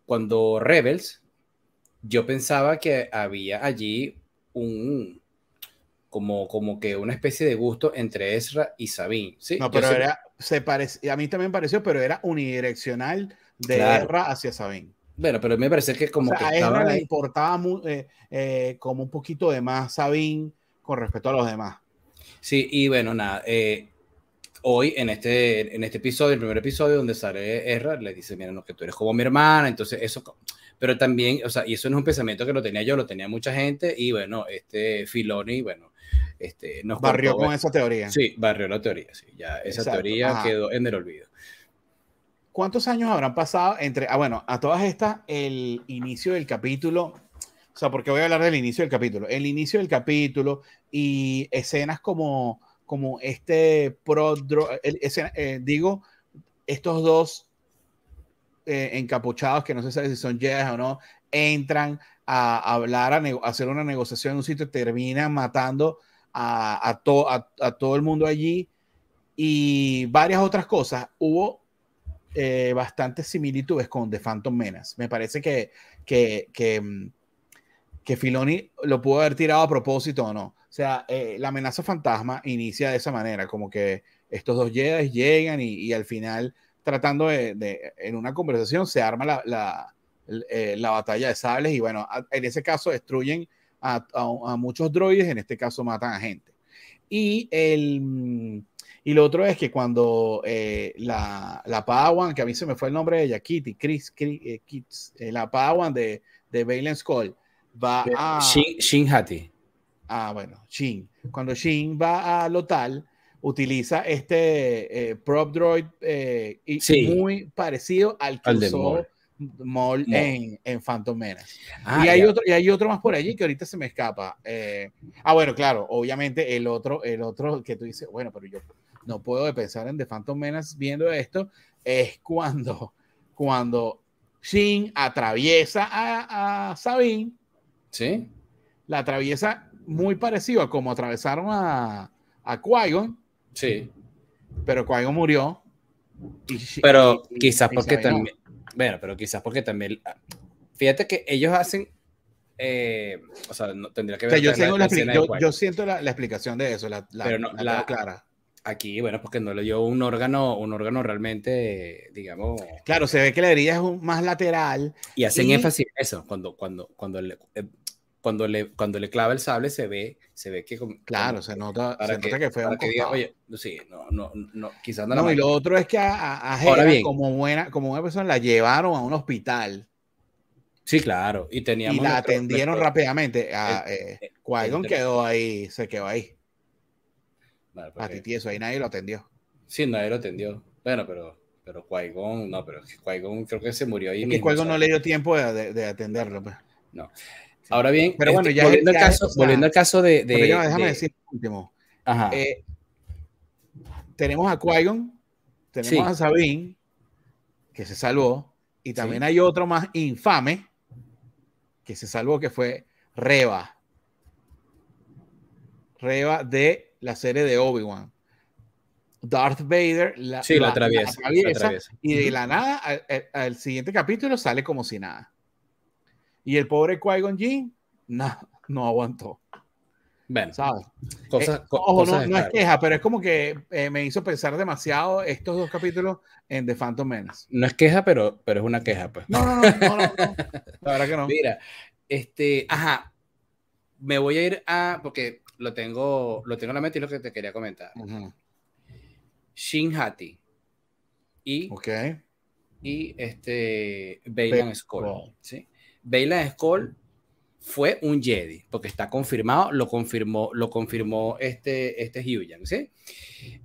cuando Rebels, yo pensaba que había allí un como, como que una especie de gusto entre Ezra y Sabine. ¿sí? No, pero era, se parece, a mí también pareció, pero era unidireccional de claro. Ezra hacia Sabine. Bueno, pero me parece que como o sea, que a le importaba eh, eh, como un poquito de más Sabine con respecto a los demás. Sí, y bueno, nada, eh, hoy en este, en este episodio, el primer episodio donde sale Erra, le dice, mira, no, que tú eres como mi hermana, entonces eso, pero también, o sea, y eso no es un pensamiento que lo tenía yo, lo tenía mucha gente, y bueno, este Filoni, bueno, este, nos barrió con esa teoría. Sí, barrió la teoría, sí, ya esa teoría quedó en el olvido. ¿Cuántos años habrán pasado entre, ah, bueno, a todas estas, el inicio del capítulo, o sea, porque voy a hablar del inicio del capítulo, el inicio del capítulo y escenas como, como este pro, eh, digo, estos dos eh, encapuchados, que no se sabe si son Jedi o no, entran a hablar, a, hacer una negociación en un sitio, terminan matando a, a, a, todo el mundo allí y varias otras cosas. Hubo eh, bastantes similitudes con The Phantom Menace. Me parece que, que, que, mm, que, Filoni lo pudo haber tirado a propósito o no. O sea, eh, la amenaza fantasma inicia de esa manera, como que estos dos Jedi llegan y, al final, tratando de, de, en una conversación, se arma la, la, eh, la, batalla de sables y bueno, en ese caso destruyen a, a, a muchos droides, en este caso matan a gente. Y el mm, y lo otro es que cuando eh, la, la Padawan, que a mí se me fue el nombre de ella, Kitty, Chris, eh, eh, la Padawan de, de Balen Skull, va a... Shin, Shin, Hati. Ah, bueno, Shin. Cuando Shin va a Lotal, utiliza este prop droid y muy parecido al que usó Maul en, en, Phantom Menace. Ah, y, hay otro, y hay otro más por allí que ahorita se me escapa. ah, bueno, claro, obviamente el otro, el otro que tú dices, bueno, pero yo no puedo pensar en The Phantom Menace viendo esto, es cuando, cuando Shin atraviesa a, a Sabine. Sí. La atraviesa muy parecido a como atravesaron a, a Qui-Gon. Sí. Pero Qui-Gon murió. pero quizás porque también. Bueno, pero quizás porque también. Fíjate que ellos hacen. Eh, o sea, no, tendría que ver. yo, yo, siento la, la, explicación de eso, la, pero no, la, clara Aquí, bueno, porque no le dio un órgano, un órgano realmente, digamos. Claro, se ve que la herida es un, más lateral. Y hacen énfasis en eso. Cuando, cuando, cuando, le, eh, cuando, le, cuando le clava el sable, se ve, se ve que. Claro, se nota, se que, nota que fue un que diga, Oye, sí, no, no, no, quizás no. No, y lo otro es que a, a como buena, como buena persona, la llevaron a un hospital. Sí, claro. Y teníamos. Y la atendieron rápidamente. A, eh, quedó ahí, se quedó ahí. Vale, A ti eso ahí nadie lo atendió. Sí, nadie lo atendió. Bueno, pero, pero no, pero qui creo que se murió ahí. Es que qui no le dio tiempo de, de, atenderlo. Pues. No. Ahora bien, pero bueno, este, ya, volviendo, al caso, volviendo al caso de. de déjame decir último. Ajá. Eh, tenemos a qui tenemos a Sabine, que se salvó, y también hay otro más infame que se salvó, que fue Reba. Reba de la serie de Obi-Wan. Darth Vader la, sí, la, atraviesa, y de la nada al, siguiente capítulo sale como si nada. Y el pobre Qui-Gon Jinn no, no aguantó. Bueno, ¿sabes? Eh, ojo, no, es queja, pero es como que eh, me hizo pensar demasiado estos dos capítulos en The Phantom Menace. No es queja, pero, pero es una queja, pues. No, no, no, no, no, La verdad que no. Mira, este, ajá, me voy a ir a, porque lo tengo, lo tengo en la mente y lo que te quería comentar. Shin Hati y, okay. y este Bailan Skull. ¿sí? Bailan Skull fue un Jedi, porque está confirmado, lo confirmó, lo confirmó este, este Hyuyan, ¿sí?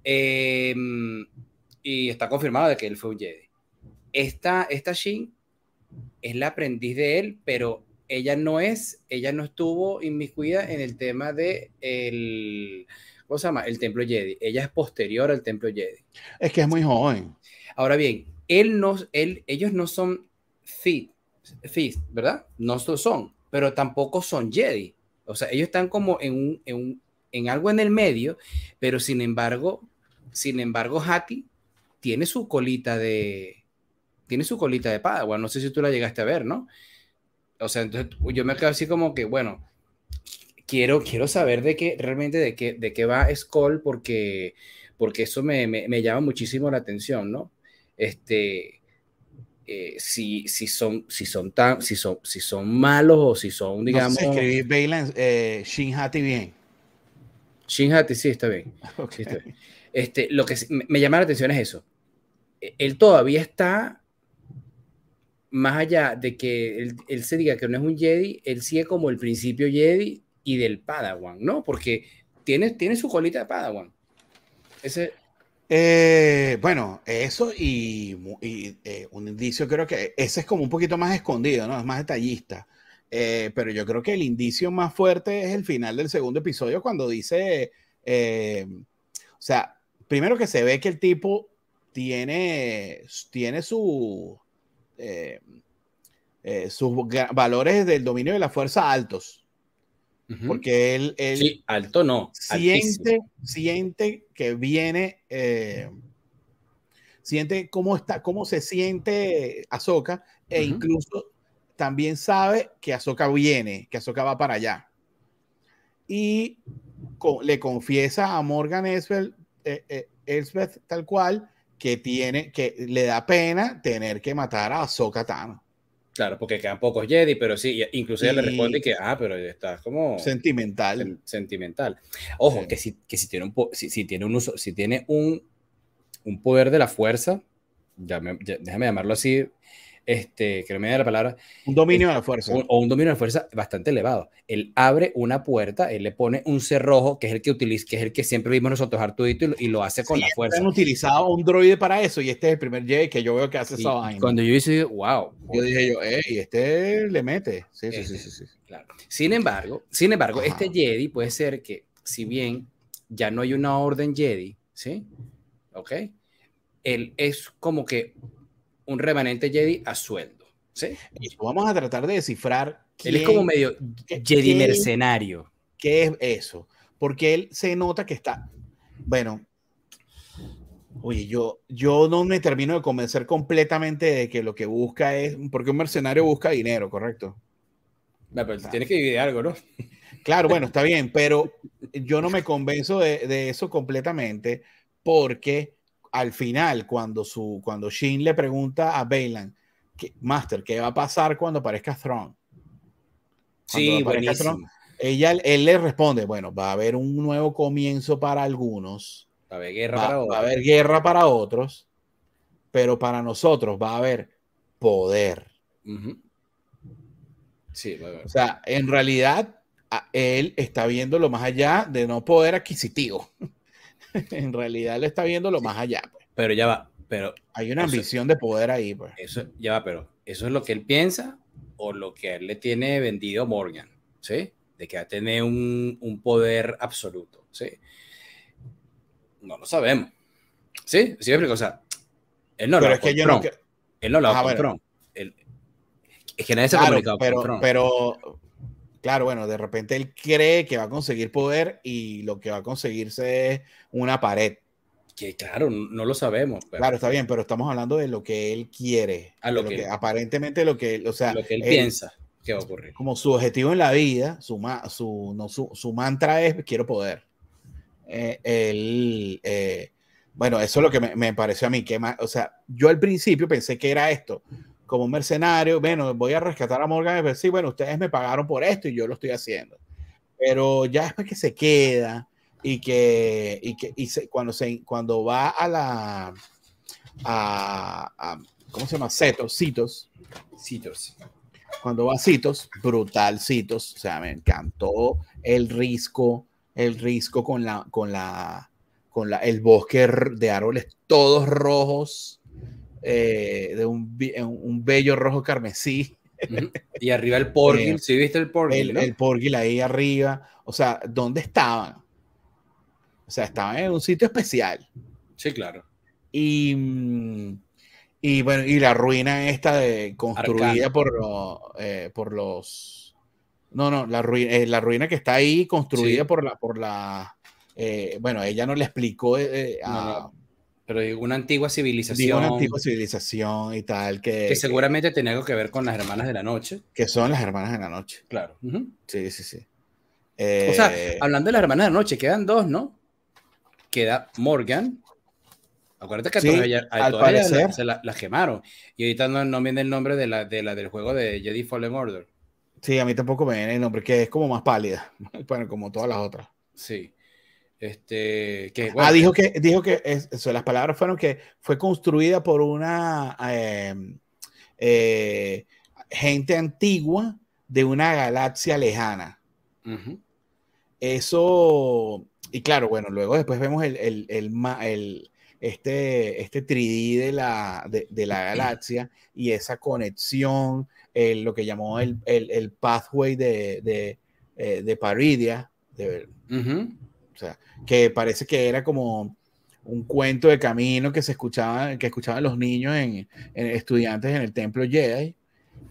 Em, y está confirmado de que él fue un Jedi. Esta, esta Shin es la aprendiz de él, pero ella no es, ella no estuvo inmiscuida en el tema de el, ¿cómo se llama? El templo Jedi. Ella es posterior al templo Jedi. Es que es muy joven. Ahora bien, él no, él, ellos no son fit, ¿verdad? No son, pero tampoco son Jedi. O sea, ellos están como en, un, en, un, en algo en el medio, pero sin embargo, sin embargo, Hati tiene su colita de, tiene su colita de Padawan. No sé si tú la llegaste a ver, ¿no? O sea, entonces yo me quedo así como que, bueno, quiero, quiero saber de qué, realmente de qué, de qué va Skoll, porque, porque eso me, me, llama muchísimo la atención, ¿no? Este, eh, si, si, son, si, son tan, si, son, si son malos o si son, digamos... No sé eh, Shinhati bien. Shinhati, sí, está bien. Sí, está bien. Este, lo que me llama la atención es eso. E, él todavía está más allá de que él, se diga que no es un Jedi, él sigue como el principio Jedi y del Padawan, ¿no? Porque tiene, tiene su colita de Padawan. Ese, eh, bueno, eso y, eh, un indicio creo que ese es como un poquito más escondido, ¿no? Es más detallista. Eh, pero yo creo que el indicio más fuerte es el final del segundo episodio cuando dice, o sea, primero que se ve que el tipo tiene, tiene su, sus valores del dominio de la fuerza altos. Porque él, sí, alto no. Siente, siente que viene, eh, siente cómo está, cómo se siente Ahsoka, e incluso también sabe que Ahsoka viene, que Ahsoka va para allá. Y le confiesa a Morgan Elsbeth, eh, eh tal cual que tiene, que le da pena tener que matar a Ahsoka Tano. Claro, porque quedan pocos Jedi, pero sí, incluso ella le responde que, ah, pero está como... Sentimental. sentimental. Ojo, que, si, que si tiene un, si, si, tiene un uso, si tiene un, un poder de la fuerza, ya déjame llamarlo así, este, que no me da la palabra. Un dominio de la fuerza. o un dominio de la fuerza bastante elevado. Él abre una puerta, él le pone un cerrojo, que es el que utiliza, que es el que siempre vimos nosotros Artudito y, y lo hace con la fuerza. Han utilizado un droide para eso y este es el primer J que yo veo que hace esa vaina. Cuando yo hice, wow. Yo dije yo, y este le mete. Sí, sí, sí, sí, sí, Claro. Sin embargo, sin embargo, este Jedi puede ser que, si bien ya no hay una orden Jedi, ¿sí? ¿Ok? Él es como que un remanente Jedi a sueldo. ¿sí? vamos a tratar de descifrar. él es como medio Jedi mercenario. ¿Qué es eso? Porque él se nota que está. Bueno, oye, yo, yo no me termino de convencer completamente de que lo que busca es. Porque un mercenario busca dinero, ¿correcto? No, pero tiene que vivir algo, ¿no? Claro, bueno, está bien, pero yo no me convenzo de, de eso completamente porque al final, cuando, su, cuando Shin le pregunta a Bailan, Master, ¿qué va a pasar cuando aparezca Throne? sí, buenísimo. ella, él le responde, bueno, va a haber un nuevo comienzo para algunos. Va a haber guerra para otros. Va a haber guerra para otros, pero para nosotros va a haber poder. Sí, O sea, en realidad, él está viendo lo más allá de no poder adquisitivo. en realidad le está viendo lo más allá. Pues. Pero ya va, pero... Hay una ambición de poder ahí. Pues. Eso, ya va, pero ¿eso es lo que él piensa o lo que él le tiene vendido Morgan? ¿Sí? De que va a tener un, un poder absoluto, ¿sí? No lo sabemos. ¿Sí? ¿Sí O sea, él no pero lo es que yo no... Él no lo ha con Es que nadie se ha comunicado pero, con Pero Claro, bueno, de repente él cree que va a conseguir poder y lo que va a conseguirse es una pared. Que claro, no lo sabemos. Claro, está bien, pero estamos hablando de lo que él quiere. A lo, que, aparentemente lo que, o sea, lo que él, piensa que va a ocurrir. Como su objetivo en la vida, su, su, no, su, mantra es quiero poder. Eh, él, eh, bueno, eso es lo que me, me pareció a mí. Que o sea, yo al principio pensé que era esto como un mercenario, bueno, voy a rescatar a Morgan decir, sí, bueno, ustedes me pagaron por esto y yo lo estoy haciendo. Pero ya después que se queda y que, y que y cuando, se, cuando va a la, a, ¿cómo se llama? Cetos, Citos. Citos. Cuando va a Citos, brutal Citos, o sea, me encantó el risco, el risco con la, con la, con la, el bosque de árboles todos rojos eh, de un, un, bello rojo carmesí. Y arriba el Porgil, si viste el Porgil? El, el Porgil ahí arriba. O sea, ¿dónde estaban? O sea, estaban en un sitio especial. Sí, claro. Y, mm, y bueno, y la ruina esta de construida por, eh, por los. No, no, la ruina, eh, la ruina que está ahí construida por la, por la. bueno, ella no le explicó a, pero una antigua civilización. una antigua civilización y tal. Que, que seguramente tenía algo que ver con las hermanas de la noche. Que son las hermanas de la noche. Claro. Sí, sí, sí. o sea, eh, hablando de las hermanas de la noche, quedan dos, ¿no? Queda Morgan. Acuérdate que a todas, se las la quemaron. Y ahorita no, no, viene el nombre de la, de la del juego de Jedi Fallen Order. Sí, a mí tampoco me viene el nombre, que es como más pálida. bueno, como todas las otras. Sí. Este, que, ah, dijo que, dijo que eso, las palabras fueron que fue construida por una em, eh, gente antigua de una galaxia lejana. Eso, y claro, bueno, luego después vemos el, el, el, este, este 3D de la, de, la galaxia y esa conexión, lo que llamó el, el pathway de, de, eh, de Paridia, de, sea, que parece que era como un cuento de camino que se escuchaba, que escuchaban los niños en, estudiantes en el templo Jedi.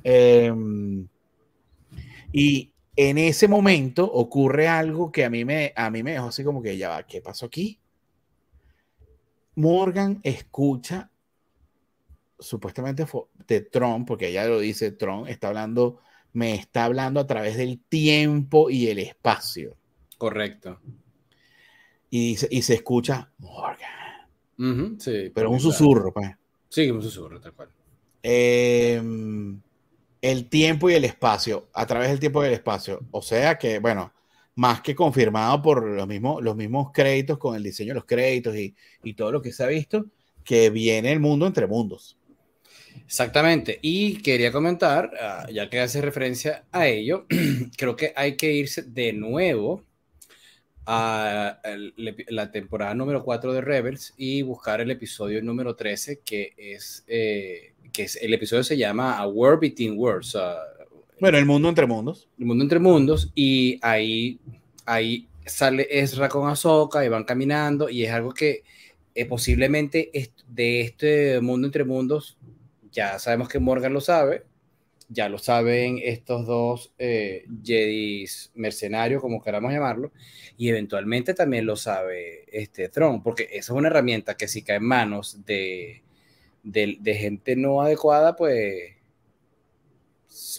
Em, y en ese momento ocurre algo que a mí me, a mí me dejó así como que ya va, ¿qué pasó aquí? Morgan escucha supuestamente de Trump, porque ella lo dice, Trump está hablando, me está hablando a través del tiempo y el espacio. Correcto y, y se escucha Morgan. sí, pero un susurro, pues. Sí, un susurro, tal cual. Em, el tiempo y el espacio, a través del tiempo y el espacio. O sea que, bueno, más que confirmado por los mismos, los mismos créditos con el diseño de los créditos y, y todo lo que se ha visto, que viene el mundo entre mundos. Exactamente. Y quería comentar, ah, ya que hace referencia a ello, creo que hay que irse de nuevo a la temporada número 4 de Rebels y buscar el episodio número 13, que es, eh, que es el episodio se llama A War Between Worlds. bueno, el mundo entre mundos. El mundo entre mundos, y ahí, ahí sale Ezra con Ahsoka y van caminando, y es algo que eh, posiblemente de este mundo entre mundos, ya sabemos que Morgan lo sabe, ya lo saben estos dos eh, Jedis mercenarios, como queramos llamarlo, y eventualmente también lo sabe este Tron, porque esa es una herramienta que si cae en manos de, de, gente no adecuada, pues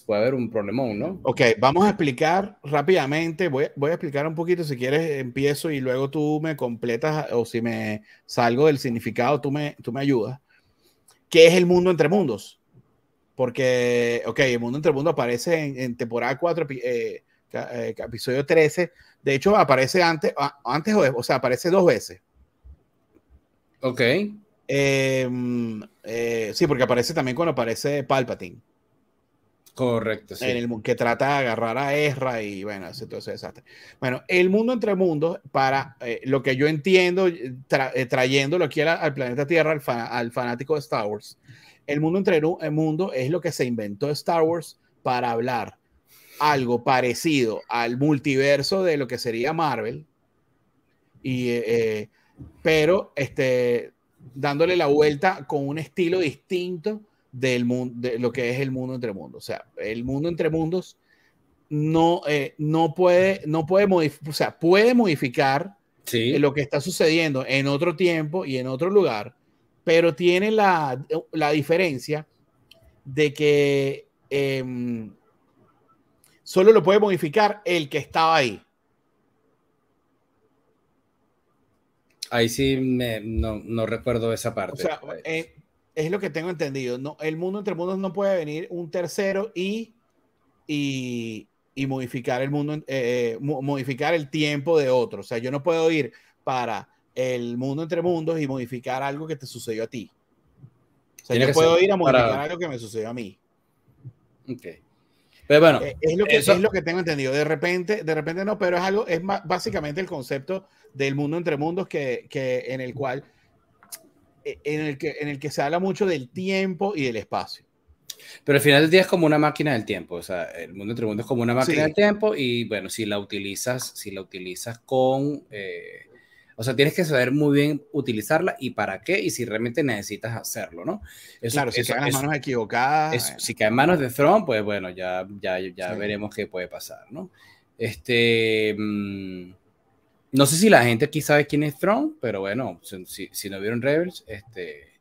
puede haber un problemón, ¿no? Ok, vamos a explicar rápidamente, voy, voy a explicar un poquito, si quieres empiezo y luego tú me completas o si me salgo del significado, tú me, tú me ayudas. ¿Qué es el mundo entre mundos? Porque, ok, el mundo entre mundo aparece en, temporada 4, eh, eh, episodio 13. De hecho, aparece antes, antes o sea, aparece dos veces. Ok. Em, eh, sí, porque aparece también cuando aparece Palpatine. Correcto, sí. En el, que trata de agarrar a Ezra y bueno, hace todo ese desastre. Bueno, el mundo entre mundos, para lo que yo entiendo, trayéndolo aquí al planeta Tierra, al, al, fanático de Star Wars, el mundo entre el mundo es lo que se inventó Star Wars para hablar algo parecido al multiverso de lo que sería Marvel, y, eh, eh, pero este, dándole la vuelta con un estilo distinto del mundo, de lo que es el mundo entre mundos. O sea, el mundo entre mundos no, eh, no puede, no puede modificar, o sea, puede modificar lo que está sucediendo en otro tiempo y en otro lugar, pero tiene la, diferencia de que em, solo lo puede modificar el que estaba ahí. Ahí sí no, recuerdo esa parte. O sea, eh, es lo que tengo entendido. No, el mundo entre mundos no puede venir un tercero y, y, modificar el mundo, eh, eh, modificar el tiempo de otro. O sea, yo no puedo ir para el mundo entre mundos y modificar algo que te sucedió a ti. O sea, yo puedo ir a modificar algo que me sucedió a mí. Ok. Pero bueno, eh, es lo, que, es lo que tengo entendido. De repente, de repente no, pero es algo, es básicamente el concepto del mundo entre mundos que, que en el cual, eh, en el, que, en el que se habla mucho del tiempo y del espacio. Pero al final del día es como una máquina del tiempo, o sea, el mundo entre mundos es como una máquina del tiempo y bueno, si la utilizas, si la utilizas con, eh, o sea, tienes que saber muy bien utilizarla y para qué y si realmente necesitas hacerlo, ¿no? claro, si caen en manos equivocadas. si cae en manos de Throne, pues bueno, ya, ya, ya veremos qué puede pasar, ¿no? Este. Mm, no sé si la gente aquí sabe quién es Throne, pero bueno, si, si no vieron Rebels, este.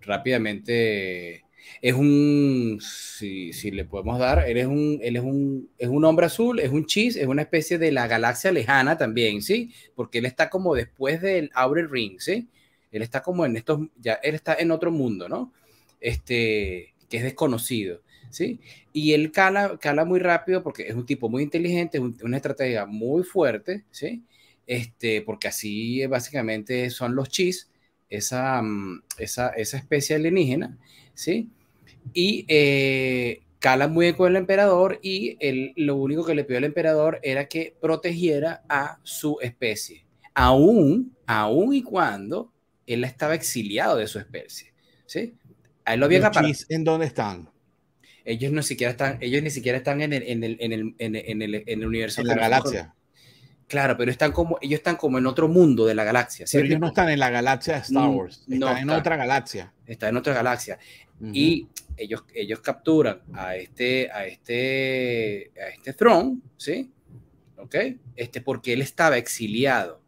Rápidamente es un, si, si, le podemos dar, él es un, él es un, es un hombre azul, es un chis, es una especie de la galaxia lejana también, ¿sí? Porque él está como después del Outer Ring, ¿sí? Él está como en estos, ya, él está en otro mundo, ¿no? Este, que es desconocido, ¿sí? Y él cala, cala muy rápido porque es un tipo muy inteligente, es una estrategia muy fuerte, ¿sí? este, porque así básicamente son los chis, esa, mm, esa, esa especie alienígena, ¿sí? Y eh, cala muy bien con el emperador y él, lo único que le pidió al emperador era que protegiera a su especie, aún, aún y cuando él estaba exiliado de su especie, ¿sí? A él lo habían ¿En dónde están? Ellos, no siquiera están, ellos ni siquiera están en el, en el, en el, en el, en el universo. En la galaxia. Claro, pero están como, ellos están como en otro mundo de la galaxia. Pero ellos no están en la galaxia de Star Wars, están en otra galaxia. Está en otra galaxia. Y ellos, ellos capturan a este, a este, a este Throne, ¿sí? ¿Ok? Este, porque él estaba exiliado.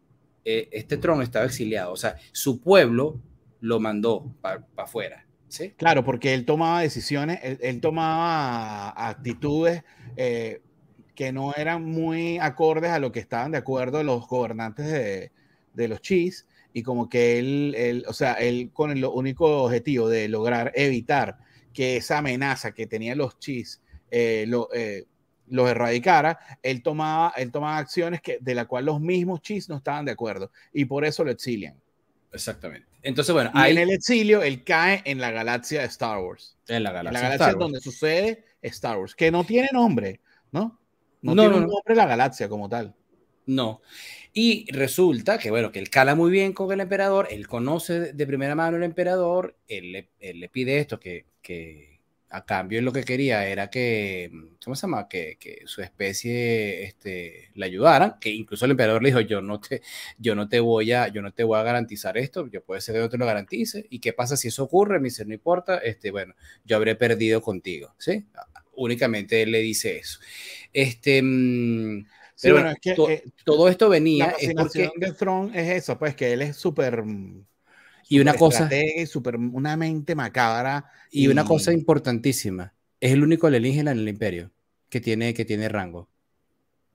Eh, este Throne estaba exiliado. O sea, su pueblo lo mandó para afuera. ¿sí? Claro, porque él tomaba decisiones, él, tomaba actitudes eh, que no eran muy acordes a lo que estaban de acuerdo los gobernantes de, de los Chis y como que él, él, o sea, él con el único objetivo de lograr evitar que esa amenaza que tenían los Chis eh, lo, eh, los erradicara, él tomaba, él tomaba acciones que, de las cuales los mismos Chis no estaban de acuerdo y por eso lo exilian. Exactamente. Entonces, bueno, ahí... en el exilio él cae en la galaxia de Star Wars. En la galaxia, la galaxia donde sucede Star Wars, que no tiene nombre, ¿no? No, tiene un nombre la galaxia como tal. No. Y resulta que, bueno, que él cala muy bien con el emperador, él conoce de primera mano al emperador, él le, él le pide esto, que, que, a cambio lo que quería era que, ¿cómo se llama? Que, que, su especie este, le ayudara, que incluso el emperador le dijo, yo no te, yo no te voy a, yo no te voy a garantizar esto, yo puede ser que no te lo garantice, y qué pasa si eso ocurre, me dice, no importa, este, bueno, yo habré perdido contigo, ¿sí? Únicamente le dice eso. Este, mm, pero bueno, es que, eh, todo esto venía. La es de Throne es eso, pues que él es súper. Y una cosa. Super, una mente macabra. Y, una cosa importantísima: es el único alienígena en el Imperio que tiene, que tiene rango.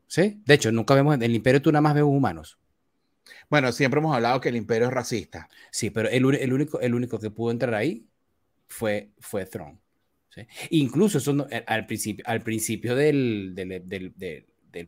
¿Sí? De hecho, nunca vemos. En el Imperio tú nada más ves humanos. Bueno, siempre hemos hablado que el Imperio es racista. Sí, pero el, el único, el único que pudo entrar ahí fue, fue Throne. Incluso eso al principio, al principio del,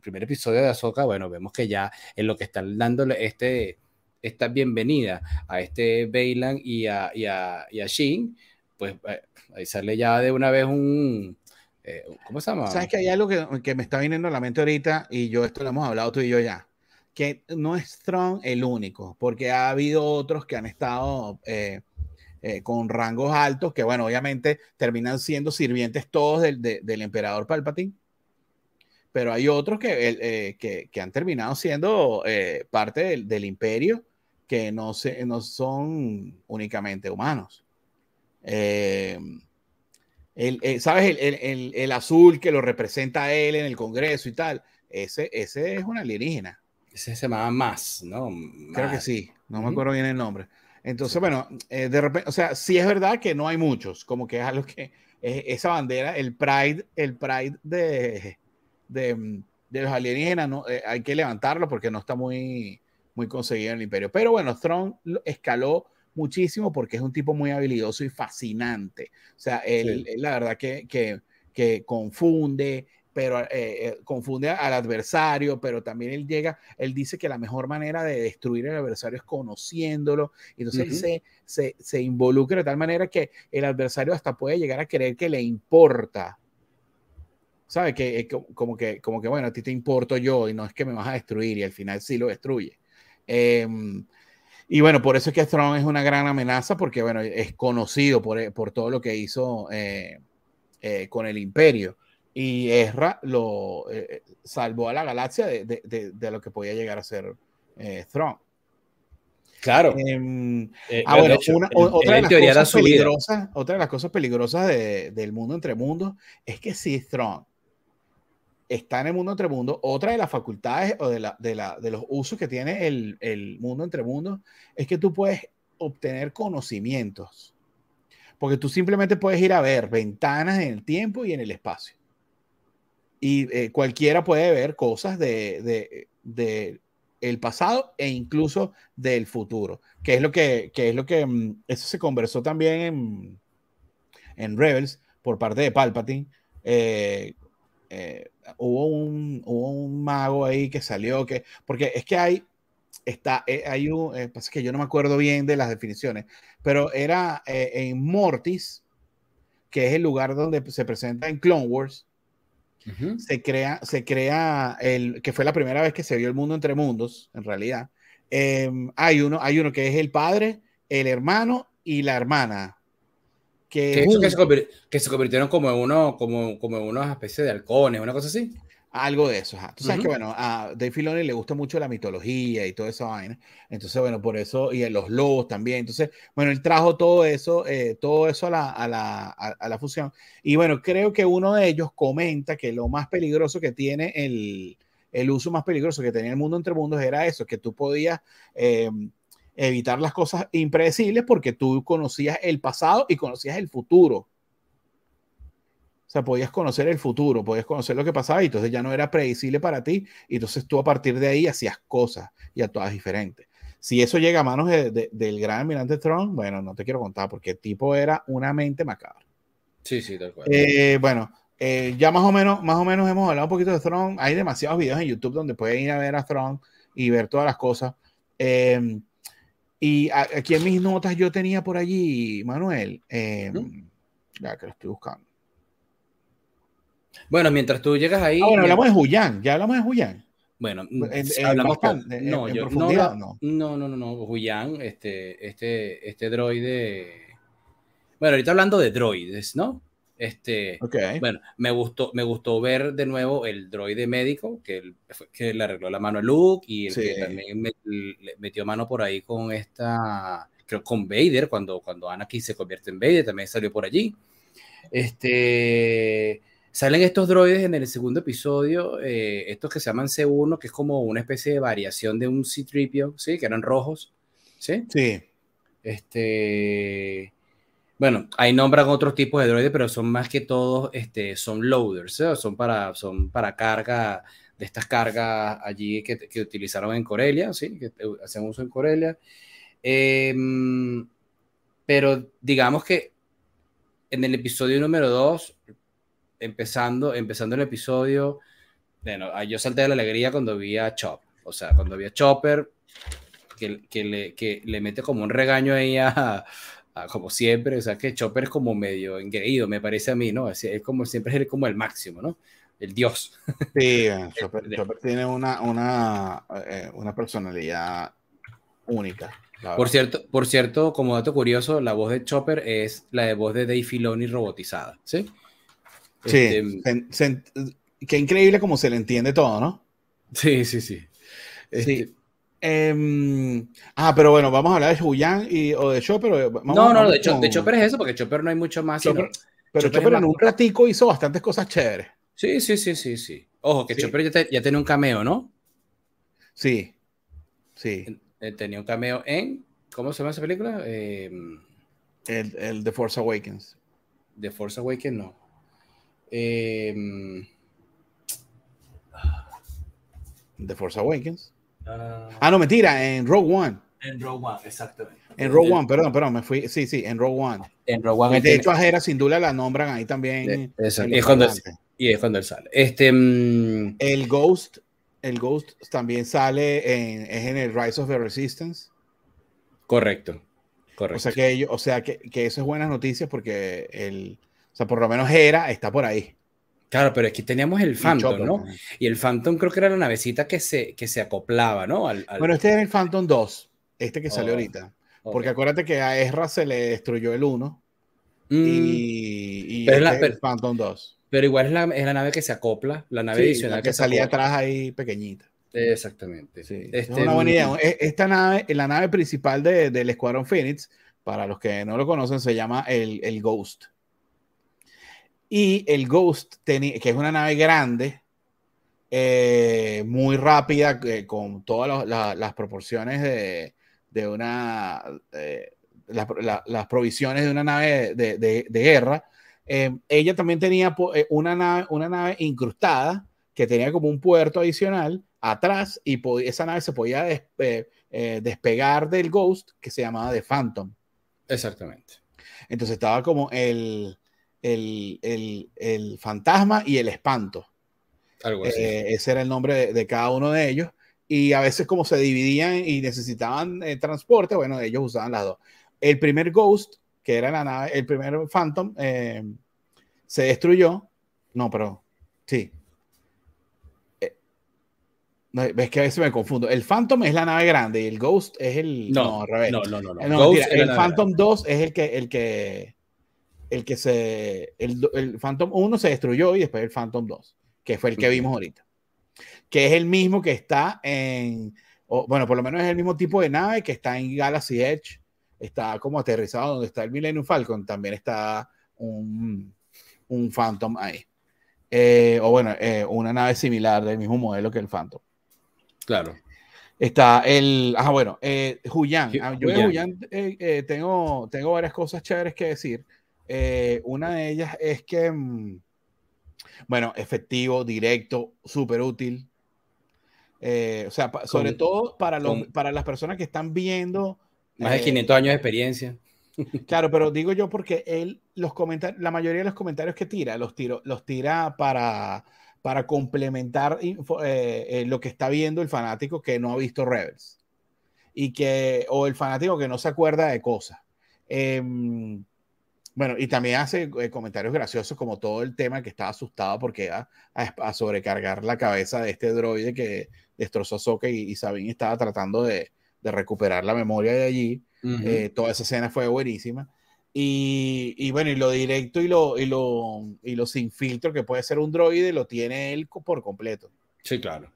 primer episodio de Ahsoka, bueno, vemos que ya en lo que están dándole este, esta bienvenida a este Bailan y a, y a, y a Shin, pues eh, ahí sale ya de una vez un... Eh, ¿Cómo se llama? Sabes que hay algo que, que, me está viniendo a la mente ahorita y yo esto lo hemos hablado tú y yo ya, que no es Strong el único, porque ha habido otros que han estado... Eh, con rangos altos, que bueno, obviamente terminan siendo sirvientes todos del, del emperador Palpatine, pero hay otros que, eh, que, que han terminado siendo eh, parte del, del, imperio que no, se, no son únicamente humanos. Eh, el, ¿Sabes? El, el, el, azul que lo representa a él en el Congreso y tal, ese, ese es un alienígena. Ese se llamaba Más, ¿no? Creo que sí, no me acuerdo bien el nombre. Entonces, bueno, de repente, o sea, sí es verdad que no hay muchos, como que es algo que, esa bandera, el Pride, el Pride de, de, los alienígenas no, eh, hay que levantarlo porque no está muy, muy conseguido en el imperio. Pero bueno, Thrawn escaló muchísimo porque es un tipo muy habilidoso y fascinante. O sea, él, la verdad que, que, que confunde, pero eh, eh, confunde al adversario, pero también él llega, él dice que la mejor manera de destruir al adversario es conociéndolo, y entonces él se, se, se, involucra de tal manera que el adversario hasta puede llegar a creer que le importa ¿Sabes? Que como que, como que, bueno, a ti te importo yo y no es que me vas a destruir y al final sí lo destruye. Em, y bueno, por eso es que Strong es una gran amenaza porque, bueno, es conocido por, por todo lo que hizo eh, eh, con el imperio. Y Ezra lo eh, salvó a la galaxia de, de, de, lo que podía llegar a ser Strong. Claro. Eh, ah, bueno, una, otra, de las cosas peligrosas, otra de las cosas peligrosas del mundo entre mundos es que si Strong está en el mundo entre mundos. Otra de las facultades o de, la, de, la, de los usos que tiene el, el, mundo entre mundos es que tú puedes obtener conocimientos. Porque tú simplemente puedes ir a ver ventanas en el tiempo y en el espacio. Y eh, cualquiera puede ver cosas de, de, el pasado e incluso del futuro. Que es lo que, es lo que mm, eso se conversó también en, en Rebels por parte de Palpatine. Eh, eh, hubo, un, hubo un mago ahí que salió, que, porque es que hay, está, eh, hay un, eh, que yo no me acuerdo bien de las definiciones, pero era en Mortis, que es el lugar donde se presenta en Clone Wars, se crea, se crea el, que fue la primera vez que se vio el mundo entre mundos, en realidad. Em, hay, uno, hay uno que es el padre, el hermano y la hermana. Que, que, se, convirtieron como en uno, como, como en una especie de halcones, una cosa así. Algo de eso, Tú sabes que, bueno, a Dave Filoni le gusta mucho la mitología y toda esa vaina. Entonces, bueno, por eso, y los lobos también. Entonces, bueno, él trajo todo eso, eh, todo eso a la, a, la, a, la, fusión. Y bueno, creo que uno de ellos comenta que lo más peligroso que tiene el, el uso más peligroso que tenía el mundo entre mundos era eso, que tú podías em, evitar las cosas impredecibles porque tú conocías el pasado y conocías el futuro. O sea, podías conocer el futuro, podías conocer lo que pasaba y entonces ya no era predecible para ti y entonces tú a partir de ahí hacías cosas y actuabas diferentes. Si eso llega a manos del gran almirante Tron, bueno, no te quiero contar porque el tipo era una mente macabra. Sí, sí, tal cual. Eh, bueno, eh, ya más o, menos, más o menos hemos hablado un poquito de Tron. Hay demasiados videos en YouTube donde pueden ir a ver a Tron y ver todas las cosas. Em, y aquí en mis notas yo tenía por allí, Manuel, em, ya que lo estoy buscando. Bueno, mientras tú llegas ahí. Ah, bueno, hablamos de Huyan, ya hablamos de Huyan. Bueno, hablamos no, yo, no, no, no, no, no, Huyan, este, este, este droide. Bueno, ahorita hablando de droides, ¿no? Este, okay. bueno, me gustó, me gustó ver de nuevo el droide médico que, que le arregló la mano a Luke y el que también metió mano por ahí con esta, creo, con Vader, cuando, cuando Anakin se convierte en Vader, también salió por allí. Este, Salen estos droides en el segundo episodio, eh, estos que se llaman C1, que es como una especie de variación de un C-Tripio, ¿sí? Que eran rojos, ¿sí? Sí. Este... Bueno, ahí nombran otros tipos de droides, pero son más que todos, este, son loaders, ¿sí? son, para, son para carga, de estas cargas allí que, que utilizaron en Corelia, ¿sí? Que hacen uso en Corelia. Em, pero digamos que en el episodio número 2 empezando, empezando el episodio, bueno, yo salté de la alegría cuando vi a Chopper. O sea, cuando vi a Chopper, que, que, le, que le mete como un regaño ahí a, como siempre, o sea, que Chopper es como medio engreído, me parece a mí, ¿no? Es, es como siempre es como el máximo, ¿no? El dios. Sí, Chopper, Chopper tiene una, una, eh, una personalidad única. Por cierto, por cierto, como dato curioso, la voz de Chopper es la de voz de Dave Filoni robotizada, ¿sí? Sí, este, qué increíble como se le entiende todo, ¿no? Sí, sí, sí. Este, em, ah, pero bueno, vamos a hablar de Julián y, o de Chopper. no, no, de, Chopper es eso, porque Chopper no hay mucho más. pero Chopper, en un ratico hizo bastantes cosas chéveres. Sí, sí, sí, sí, sí. Ojo, que Chopper ya, tiene un cameo, ¿no? Sí, sí. Tenía un cameo en, ¿cómo se llama esa película? Em, el, el The Force Awakens. The Force Awakens, no. Eh, The Force Awakens. ah, no, mentira, en Rogue One. En Rogue One, exactamente. En Rogue One, perdón, perdón, me fui. Sí, sí, en Rogue One. En Rogue One. De hecho, a Hera sin duda la nombran ahí también. y, es cuando y es cuando él sale. Este, mm, el Ghost, el Ghost también sale en, es en el Rise of the Resistance. Correcto, correcto. O sea que, o sea que, que eso es buenas noticias porque el, o sea, por lo menos era, está por ahí. Claro, pero es que teníamos el Phantom, ¿no? Y el Phantom creo que era la navecita que se, que se acoplaba, ¿no? Bueno, este era el Phantom 2, este que salió oh, ahorita. Porque acuérdate que a Ezra se le destruyó el 1 mm. y, pero este el Phantom 2. Pero igual es la, es la, nave que se acopla, la nave adicional que, salía atrás ahí pequeñita. Exactamente. Sí, es este, una buena idea. Mm, e, esta nave, la nave principal de, del Escuadrón Phoenix, para los que no lo conocen, se llama el, el Ghost. Y el Ghost, que es una nave grande, eh, muy rápida, eh, con todas las proporciones de, una. las provisiones de una nave de, guerra. Eh, ella también tenía una nave, una nave incrustada que tenía como un puerto adicional atrás y esa nave se podía despegar del Ghost que se llamaba The Phantom. Exactamente. Entonces estaba como el, el, fantasma y el espanto. Algo así. Eh, ese era el nombre de, cada uno de ellos. y a veces como se dividían y necesitaban eh, transporte, bueno, ellos usaban las dos. El primer Ghost, que era la nave, el primer Phantom, eh, se destruyó. No, pero sí. Eh, ves que a veces me confundo. El Phantom es la nave grande y el Ghost es el. No, no, no, no, no. el Phantom 2 es el que, el que, el que se. El, el Phantom 1 se destruyó y después el Phantom 2, que fue el que vimos ahorita que es el mismo que está en, bueno, por lo menos es el mismo tipo de nave que está en Galaxy Edge, está como aterrizado donde está el Millennium Falcon, también está un, un Phantom ahí. Eh, o bueno, eh, una nave similar del mismo modelo que el Phantom. Claro. Está el, ah, bueno, eh. Ah, yo de Huyan eh, tengo, tengo varias cosas chéveres que decir. Una de ellas es que, mm, bueno, efectivo, directo, súper útil. Eh, o sea, sobre todo para, los, para las personas que están viendo. Más de 500 eh, años de experiencia. Claro, pero digo yo porque él, los comentarios, la mayoría de los comentarios que tira, los, tiro, los tira para, para complementar eh, lo que está viendo el fanático que no ha visto Rebels. Y que, o el fanático que no se acuerda de cosas. Bueno, y también hace comentarios graciosos como todo el tema que estaba asustado porque iba a, sobrecargar la cabeza de este droide que destrozó Soka y, Sabine estaba tratando de, recuperar la memoria de allí. Eh, toda esa escena fue buenísima. Y, bueno, y lo directo y lo, y, lo, y lo sin filtro que puede ser un droide lo tiene él por completo. Sí, claro.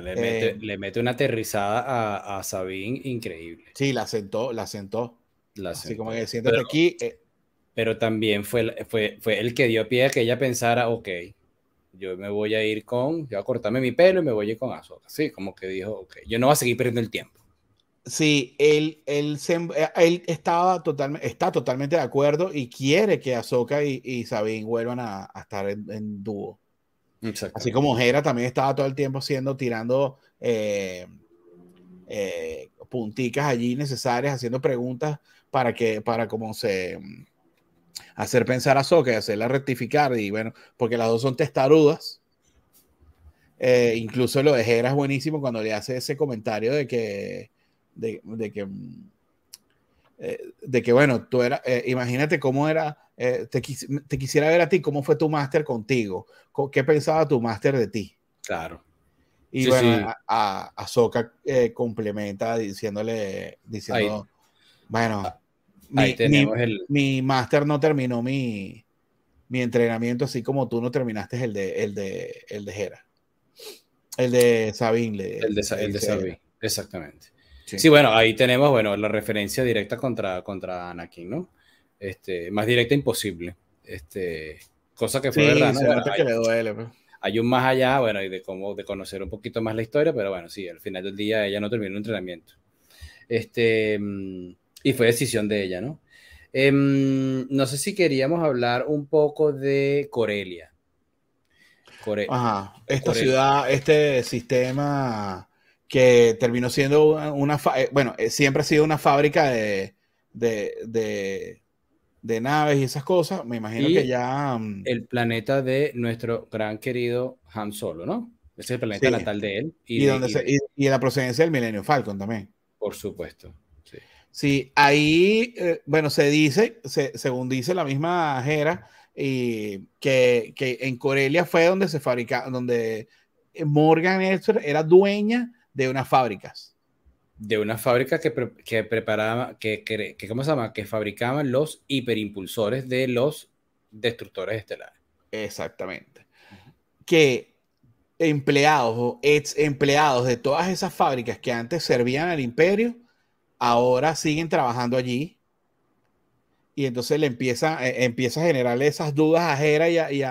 le, mete, una aterrizada a, a, Sabine increíble. Sí, la sentó, la sentó. Así como que siéntate aquí. Eh, pero también fue, fue, fue el que dio pie a que ella pensara, ok, yo me voy a ir con, yo voy a cortarme mi pelo y me voy a ir con Azoka. Sí, como que dijo, ok, yo no voy a seguir perdiendo el tiempo. Sí, él, él, eh, él estaba totalmente, está totalmente de acuerdo y quiere que Ahsoka y, y Sabine vuelvan a, estar en, dúo. Así como Hera también estaba todo el tiempo haciendo, tirando eh, eh, punticas allí necesarias, haciendo preguntas para que, para cómo se hacer pensar a Soka y hacerla rectificar. Y bueno, porque las dos son testarudas. Eh, incluso lo de Hera es buenísimo cuando le hace ese comentario de que, de, que, eh, de que bueno, tú eras, eh, imagínate cómo era, te, quisiera ver a ti, cómo fue tu máster contigo, qué pensaba tu máster de ti. Claro. Y bueno, a, a, complementa diciéndole, diciendo, bueno, mi, tenemos el... mi máster no terminó mi, mi entrenamiento así como tú no terminaste el de el de el de Hera. El de Sabine. El de, el de Sabine, exactamente. Sí. bueno, ahí tenemos, bueno, la referencia directa contra, contra Anakin, ¿no? Este, más directa imposible. Este, cosa que fue verdad, ¿no? que le duele, pues. Hay un más allá, bueno, y de cómo, de conocer un poquito más la historia, pero bueno, sí, al final del día ella no terminó el entrenamiento. Este, mm, y fue decisión de ella, ¿no? Em, no sé si queríamos hablar un poco de Corelia. Ajá, esta ciudad, este sistema que terminó siendo una, eh, bueno, eh, siempre ha sido una fábrica de, de, de, naves y esas cosas. Me imagino que ya... Mm, el planeta de nuestro gran querido Han Solo, ¿no? Ese es el planeta natal de él. Y, y, la procedencia del Millennium Falcon también. Por supuesto. Sí, ahí, eh, bueno, se dice, según dice la misma Jera, y que, que, en Corelia fue donde se fabrica, donde Morgan Elsper era dueña de unas fábricas. De una fábrica que, que preparaba, que, que, ¿cómo se llama? Que fabricaban los hiperimpulsores de los destructores estelares. Exactamente. Que empleados o ex empleados de todas esas fábricas que antes servían al imperio, ahora siguen trabajando allí. Y entonces le empieza, eh, empieza a generarle esas dudas a Hera y a, y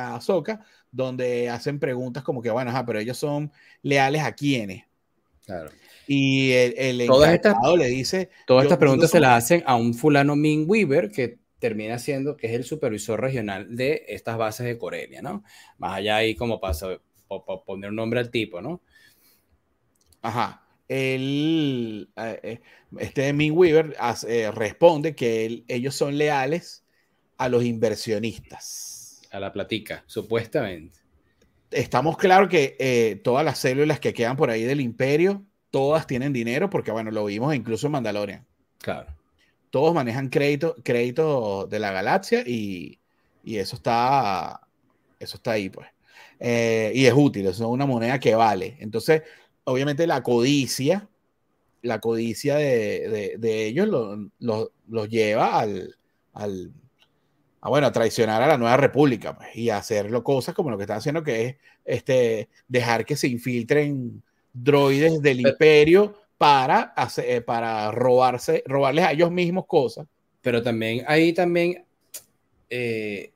donde hacen preguntas como que, bueno, pero ellos son leales a quiénes. Claro. Y el, el todas estas, le dice. Todas estas preguntas se las hacen a un fulano Min Weaver que termina siendo que es el supervisor regional de estas bases de Corelia, ¿no? Más allá ahí como pasa, poner un nombre al tipo, ¿no? Ajá él, eh, eh, este Min Weaver eh, responde que ellos son leales a los inversionistas. A la platica, supuestamente. estamos claros que eh, todas las células que quedan por ahí del imperio, todas tienen dinero, porque bueno, lo vimos incluso en Mandalorian. Claro. Todos manejan crédito, crédito de la galaxia y, y eso está, eso está ahí, pues. Eh, y es útil, es una moneda que vale. Entonces, obviamente la codicia, la codicia de, de, ellos los lo, lleva al, al a, bueno, a traicionar a la nueva república pues, y a hacerlo cosas como lo que están haciendo, que es este, dejar que se infiltren droides del imperio para, hacer, eh, para robarse, robarles a ellos mismos cosas. Pero también ahí también eh,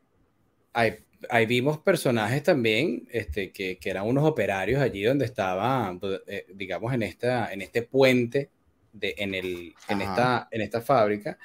ahí, vimos personajes también este, que, que, eran unos operarios allí donde estaban, pues, eh, digamos, en, esta, en este puente, de, en, el, en, esta, en esta fábrica,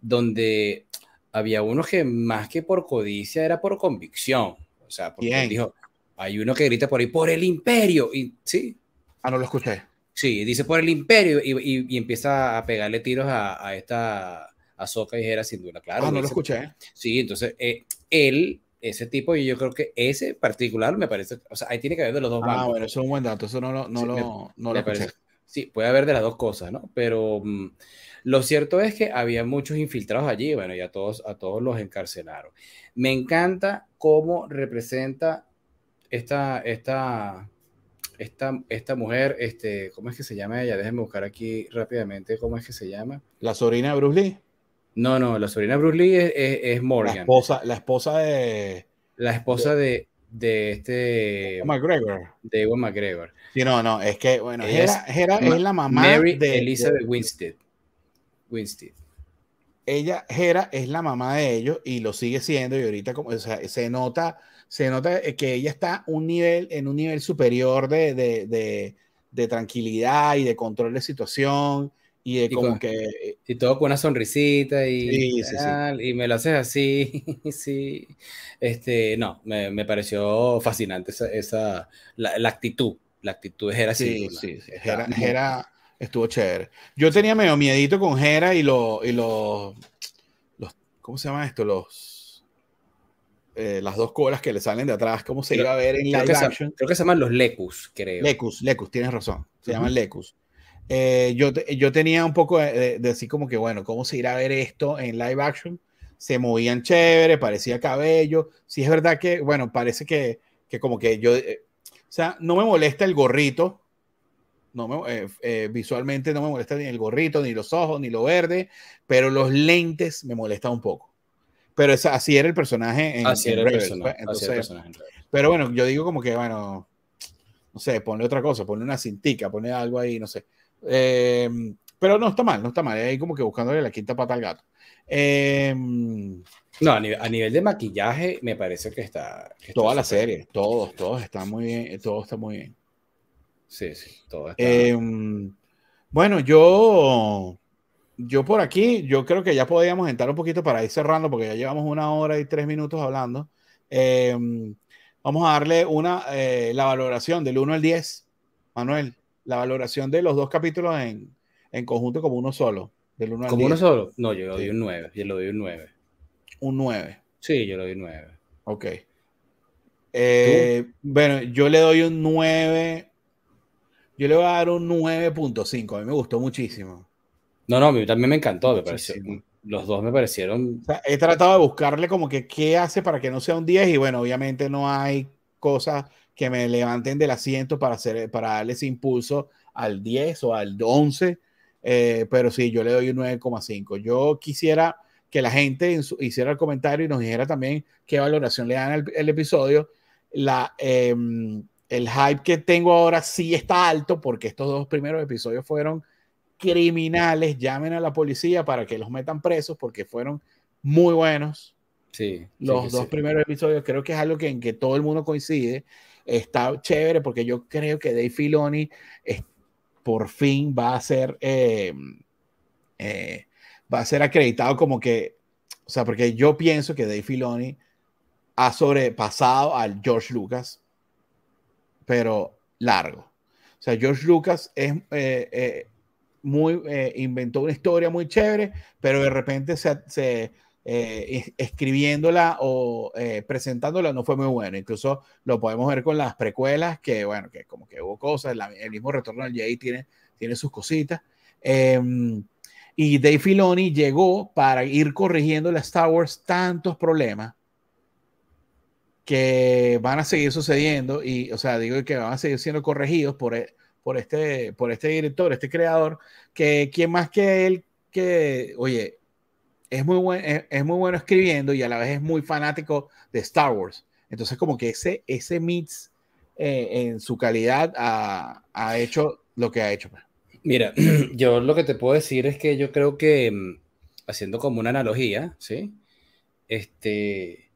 donde había uno que más que por codicia era por convicción. O sea, porque dijo, hay uno que grita por ahí, por el imperio. Y sí. Ah, no lo escuché. Sí, dice por el imperio y, y, empieza a pegarle tiros a, a esta Azoka y era sin duda, claro. Ah, no lo escuché. Sí, entonces eh, él ese tipo, y yo creo que ese particular me parece, o sea, ahí tiene que haber de los dos Ah, bueno, eso es un buen dato, eso no lo, no lo, parece, Sí, puede haber de las dos cosas, ¿no? Pero mm, lo cierto es que había muchos infiltrados allí, bueno, y a todos, a todos los encarcelaron. Me encanta cómo representa esta, esta, esta, esta mujer, este, ¿cómo es que se llama ella? Déjenme buscar aquí rápidamente cómo es que se llama. La sobrina de Bruce Lee. No, no, la sobrina de Bruce Lee es, Morgan. La esposa, la esposa de. La esposa de, de este. McGregor. De Ewan McGregor. Sí, no, no, es que, bueno, Hera, es la mamá Mary de Elizabeth Winstead. Winstead. Ella, Hera, es la mamá de ellos y lo sigue siendo, y ahorita como, o sea, se nota, se nota que ella está un nivel, en un nivel superior de, de, de tranquilidad y de control de situación y de como que... Y todo con una sonrisita y, y me lo haces así, sí. Este, no, me, me pareció fascinante esa, esa la, la, actitud, la actitud de Jera. Sí, sí, estuvo chévere. Yo tenía medio miedito con Jera y, lo, y los, los, ¿cómo se llama esto? Los, eh, las dos colas que le salen de atrás, ¿cómo se iba a ver en live action? creo que se llaman los Lecus, creo. Lecus, Lecus, tienes razón, se llaman Lecus eh, yo, yo tenía un poco de, así como que, bueno, ¿cómo se irá a ver esto en live action? Se movían chévere, parecía cabello. Sí es verdad que, bueno, parece que, que como que yo, eh, o sea, no me molesta el gorrito, no me, eh, visualmente no me molesta ni el gorrito, ni los ojos, ni lo verde, pero los lentes me molestan un poco. Pero así era el personaje en, así era el personaje, entonces, Pero bueno, yo digo como que, bueno, no sé, ponle otra cosa, ponle una cintica, ponle algo ahí, no sé. Em, pero no está mal, no está mal. Ahí como que buscándole la quinta pata al gato. Em, no, a nivel, de maquillaje me parece que está. toda la serie, todos, todos están muy bien, todo está muy bien. Sí, sí, todo está. Em, bueno, yo, yo por aquí, yo creo que ya podríamos entrar un poquito para ir cerrando, porque ya llevamos una hora y tres minutos hablando. vamos a darle una, eh, la valoración del 1 al 10. Manuel, la valoración de los dos capítulos en, en conjunto como uno solo. Del uno ¿Como uno solo? No, yo le doy un 9. Yo le doy un 9. Un 9. Sí, yo le doy un 9. Ok. Eh, bueno, yo le doy un 9. Yo le voy a dar un 9.5. A mí me gustó muchísimo. No, no, a mí también me encantó. Me pareció, los dos me parecieron. O sea, he tratado de buscarle como que qué hace para que no sea un 10 y bueno, obviamente no hay cosas que me levanten del asiento para, hacer, para darle ese impulso al 10 o al 11, eh, pero sí, yo le doy un 9,5. Yo quisiera que la gente hiciera el comentario y nos dijera también qué valoración le dan al episodio. La, em, el hype que tengo ahora sí está alto porque estos dos primeros episodios fueron criminales. Llamen a la policía para que los metan presos porque fueron muy buenos. Sí, los dos primeros episodios creo que es algo que, en que todo el mundo coincide está chévere porque yo creo que Dave Filoni por fin va a ser eh, eh, va a ser acreditado como que o sea porque yo pienso que Dave Filoni ha sobrepasado al George Lucas pero largo. O sea George Lucas es eh, muy inventó una historia muy chévere pero de repente se eh, escribiéndola o eh, presentándola no fue muy bueno. Incluso lo podemos ver con las precuelas, que bueno, que como que hubo cosas, el mismo Retorno al Jedi tiene, tiene sus cositas. Em, y Dave Filoni llegó para ir corrigiendo la Star Wars tantos problemas que van a seguir sucediendo y, o sea, digo que van a seguir siendo corregidos por, e, por, este, por este director, este creador, que quien más que él, que, oye, es muy, buen, es, muy bueno escribiendo y a la vez es muy fanático de Star Wars. Entonces, como que ese, ese mix eh, en su calidad ha, ha, hecho lo que ha hecho. Pues. Mira, yo lo que te puedo decir es que yo creo que, mm, haciendo como una analogía, ¿sí? Este,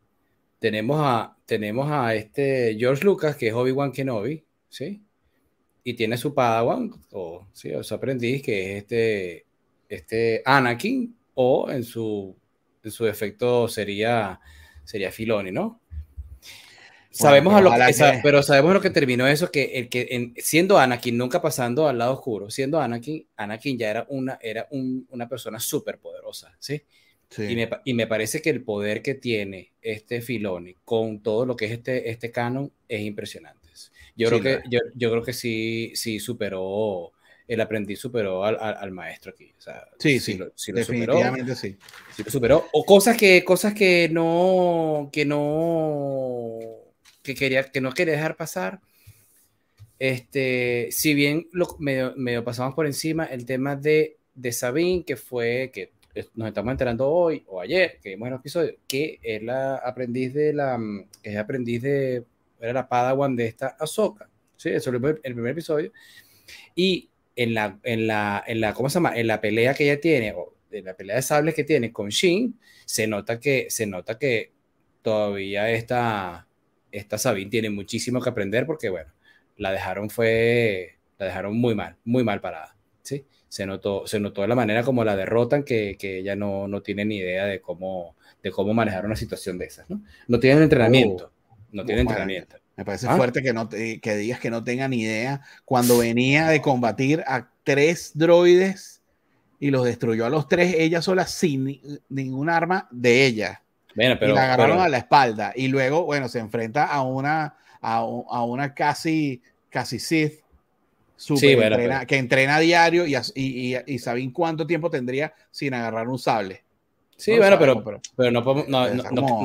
tenemos a, tenemos a este George Lucas, que es Obi-Wan Kenobi, ¿sí? Y tiene su Padawan, o, ¿sí? o su aprendiz, que es este, este Anakin, o en su, en su defecto sería, sería Filoni, ¿no? sabemos a lo que, pero sabemos lo que terminó eso, que el que en, siendo Anakin, nunca pasando al lado oscuro, siendo Anakin, Anakin ya era una, era una persona súper poderosa, ¿sí? Y, me, y, me, parece que el poder que tiene este Filoni con todo lo que es este, este canon es impresionante. Yo, creo, que, yo, yo, creo que sí, sí superó el aprendiz superó al, al, maestro aquí. O sea, sí, sí, sí definitivamente sí. Sí lo superó. O cosas que, cosas que no, que no, que quería, que no quería dejar pasar. Este, si bien lo medio, medio pasamos por encima el tema de, de Sabine, que fue, que nos estamos enterando hoy o ayer, que vimos en el episodio, que es la aprendiz de la, que es aprendiz de, era la Padawan de esta Ahsoka. Sí, eso es el primer episodio. Y en la, en la, en la, ¿cómo se llama? En la pelea que ella tiene, o en la pelea de sables que tiene con Shin, se nota que, se nota que todavía esta, esta Sabine tiene muchísimo que aprender porque, bueno, la dejaron fue, la dejaron muy mal, muy mal parada, ¿sí? Se notó, se notó de la manera como la derrotan que, que ella no, no tiene ni idea de cómo, de cómo manejar una situación de esas, ¿no? No tienen entrenamiento, no tienen entrenamiento. Me parece ah. fuerte que, no que digas que no tenga ni idea cuando venía de combatir a tres droides y los destruyó a los tres ella sola sin ningún arma de ella. Bueno, pero, y la agarraron a la espalda y luego, bueno, se enfrenta a una, a, una casi, casi Sith super que entrena a diario y, y, y, saben cuánto tiempo tendría sin agarrar un sable. Sí, bueno, pero, pero, no podemos, no,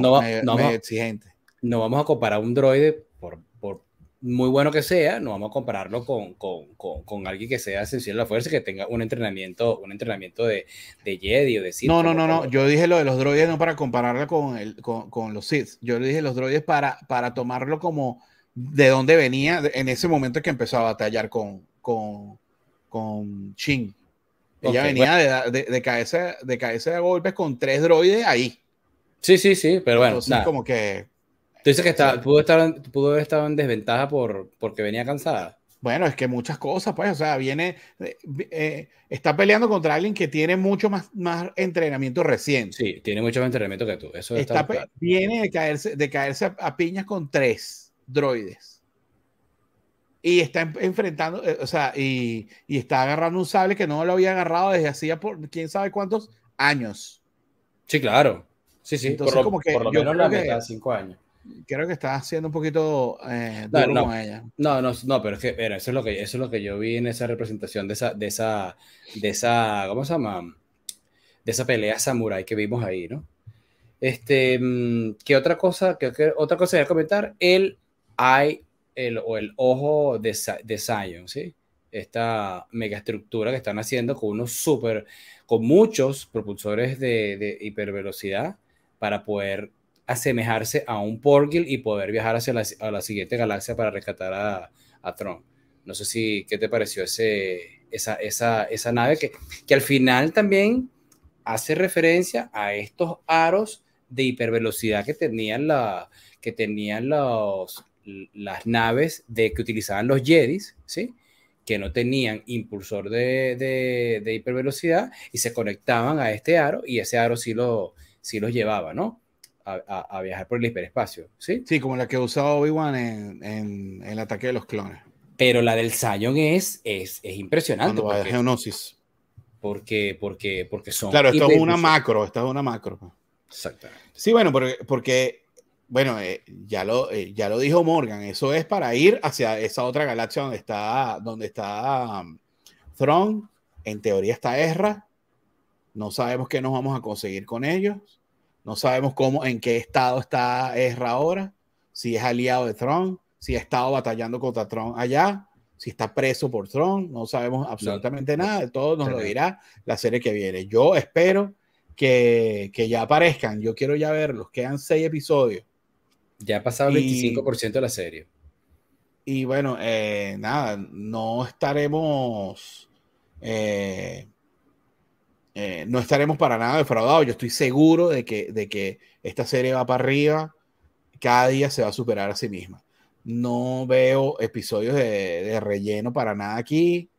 no, no, exigente. no vamos a comparar un droide muy bueno que sea, no vamos a compararlo con, con, con, alguien que sea esencial de la fuerza, que tenga un entrenamiento, un entrenamiento de, de Jedi o de Sith. No, no, no, no. Yo dije lo de los droides no para compararla con, el, con, los Sith. Yo le dije los droides para, para tomarlo como de dónde venía en ese momento que empezó a batallar con, con, con Shin. Ella venía de, de, caerse, de caerse de golpes con tres droides ahí. Sí, sí, sí, pero bueno. Entonces, como que Tú dices que está, pudo, estar, pudo haber estado en desventaja por, porque venía cansada. Bueno, es que muchas cosas, pues, o sea, viene, eh, eh, está peleando contra alguien que tiene mucho más, más entrenamiento reciente. Sí, tiene mucho más entrenamiento que tú. Eso está, Viene de caerse, de caerse a, piñas con tres droides. Y está enfrentando, eh, o sea, y, y, está agarrando un sable que no lo había agarrado desde hacía por quién sabe cuántos años. Sí, claro. Sí, sí, Entonces, por, como que por lo menos la meta, cinco años creo que está haciendo un poquito eh, no, no, con ella. No, no, no, pero es que eso es lo que eso es lo que yo vi en esa representación de esa de esa de esa ¿cómo se llama? De esa pelea samurai que vimos ahí, ¿no? Este, mm, ¿qué otra cosa? ¿Qué, otra cosa voy a comentar? El eye el, o el ojo de, de Zion, ¿sí? Esta megaestructura que están haciendo con unos super, con muchos propulsores de, de hipervelocidad para poder asemejarse a un Porgil y poder viajar hacia la, a la siguiente galaxia para rescatar a, a Tron. No sé si, ¿qué te pareció ese, esa, esa, esa nave que, que al final también hace referencia a estos aros de hipervelocidad que tenían, la, que tenían los, las naves de, que utilizaban los Jedis, ¿sí? que no tenían impulsor de, de, de, hipervelocidad y se conectaban a este aro y ese aro sí, lo, sí los llevaba, ¿no? A, viajar por el hiperespacio, ¿sí? Sí, como la que usaba Obi-Wan en, en, el ataque de los clones. Pero la del Sion es, es, es impresionante. Cuando porque, Geonosis. Porque, porque, porque son... Claro, esto es una macro, esto es una macro. Exactamente. Sí, bueno, porque, porque bueno, eh, ya, lo, eh, ya lo dijo Morgan, eso es para ir hacia esa otra galaxia donde está, donde está um, Throne, en teoría está Ezra, no sabemos qué nos vamos a conseguir con ellos, no sabemos cómo, en qué estado está Ezra ahora, si es aliado de Throne, si ha estado batallando contra Tron allá, si está preso por Tron, no sabemos absolutamente nada, de todo nos lo dirá la serie que viene. Yo espero que, que, ya aparezcan, yo quiero ya verlos, quedan seis episodios. Ya ha pasado el 25% de la serie. Y bueno, eh, nada, no estaremos, eh, eh, no estaremos para nada defraudados. Yo estoy seguro de que, de que esta serie va para arriba, cada día se va a superar a sí misma. No veo episodios de, relleno para nada aquí.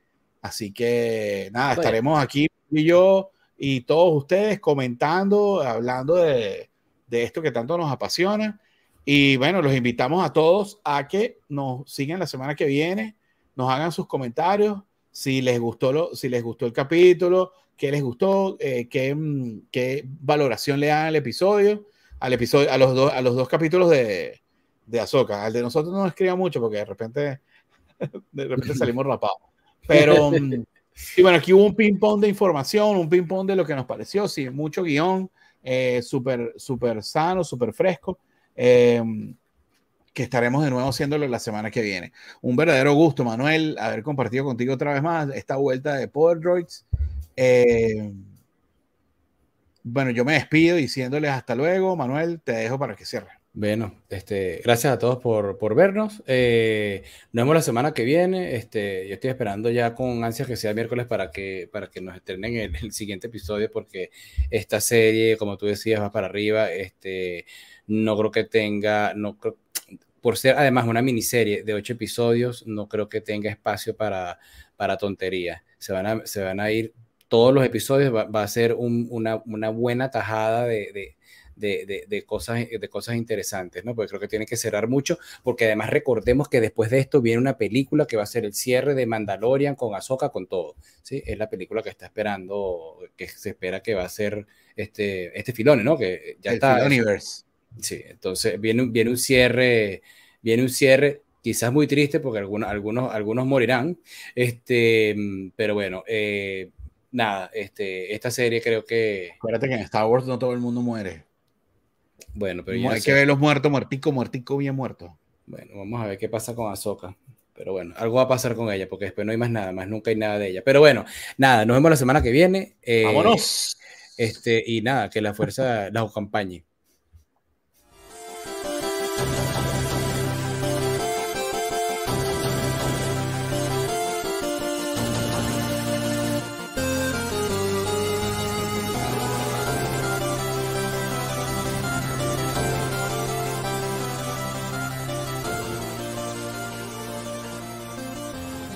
Así que nada, estaremos aquí y yo y todos ustedes comentando, hablando de, esto que tanto nos apasiona. Y bueno, los invitamos a todos a que nos sigan la semana que viene, nos hagan sus comentarios, si les gustó, lo, si les gustó el capítulo, qué les gustó, eh, qué, mm, qué, valoración le dan al episodio, al episodio, a los, dos, a los dos capítulos de, de Azoka. Al de nosotros no escriba mucho porque de repente, de repente salimos rapados. Pero, mm, y bueno, aquí hubo un ping-pong de información, un ping-pong de lo que nos pareció, sí, mucho guion, eh, súper, sano, súper fresco. Em, que estaremos de nuevo haciéndolo la semana que viene. Un verdadero gusto, Manuel, haber compartido contigo otra vez más esta vuelta de Power Droids. Em, bueno, yo me despido diciéndoles hasta luego. Manuel, te dejo para que cierres. Bueno, este, gracias a todos por, por vernos. Eh, nos vemos la semana que viene. Este, yo estoy esperando ya con ansias que sea miércoles para que, para que nos estrenen el, siguiente episodio, porque esta serie, como tú decías, va para arriba. Este, no creo que tenga, no por ser además una miniserie de ocho episodios, no creo que tenga espacio para, para tonterías. Se van a, se van a ir todos los episodios, va, va a ser un, una, una, buena tajada de, de de, de, cosas, de cosas interesantes, ¿no? Porque creo que tiene que cerrar mucho, porque además recordemos que después de esto viene una película que va a ser el cierre de Mandalorian con Ahsoka, con todo, ¿sí? Es la película que está esperando, que se espera que va a ser este, este Filone, ¿no? Que ya el está. Universe. Sí, entonces viene, viene un cierre, viene un cierre quizás muy triste porque algunos, algunos, algunos morirán, este, pero bueno, eh, nada, este, esta serie creo que... Acuérdate que en Star Wars no todo el mundo muere. Bueno, pero hay que ver los muertos, muertico, muertico, bien muerto. Bueno, vamos a ver qué pasa con Ahsoka. Pero bueno, algo va a pasar con ella, porque después no hay más nada, más nunca hay nada de ella. Pero bueno, nada, nos vemos la semana que viene. Eh, ¡Vámonos! Este, y nada, que la fuerza la acompañe.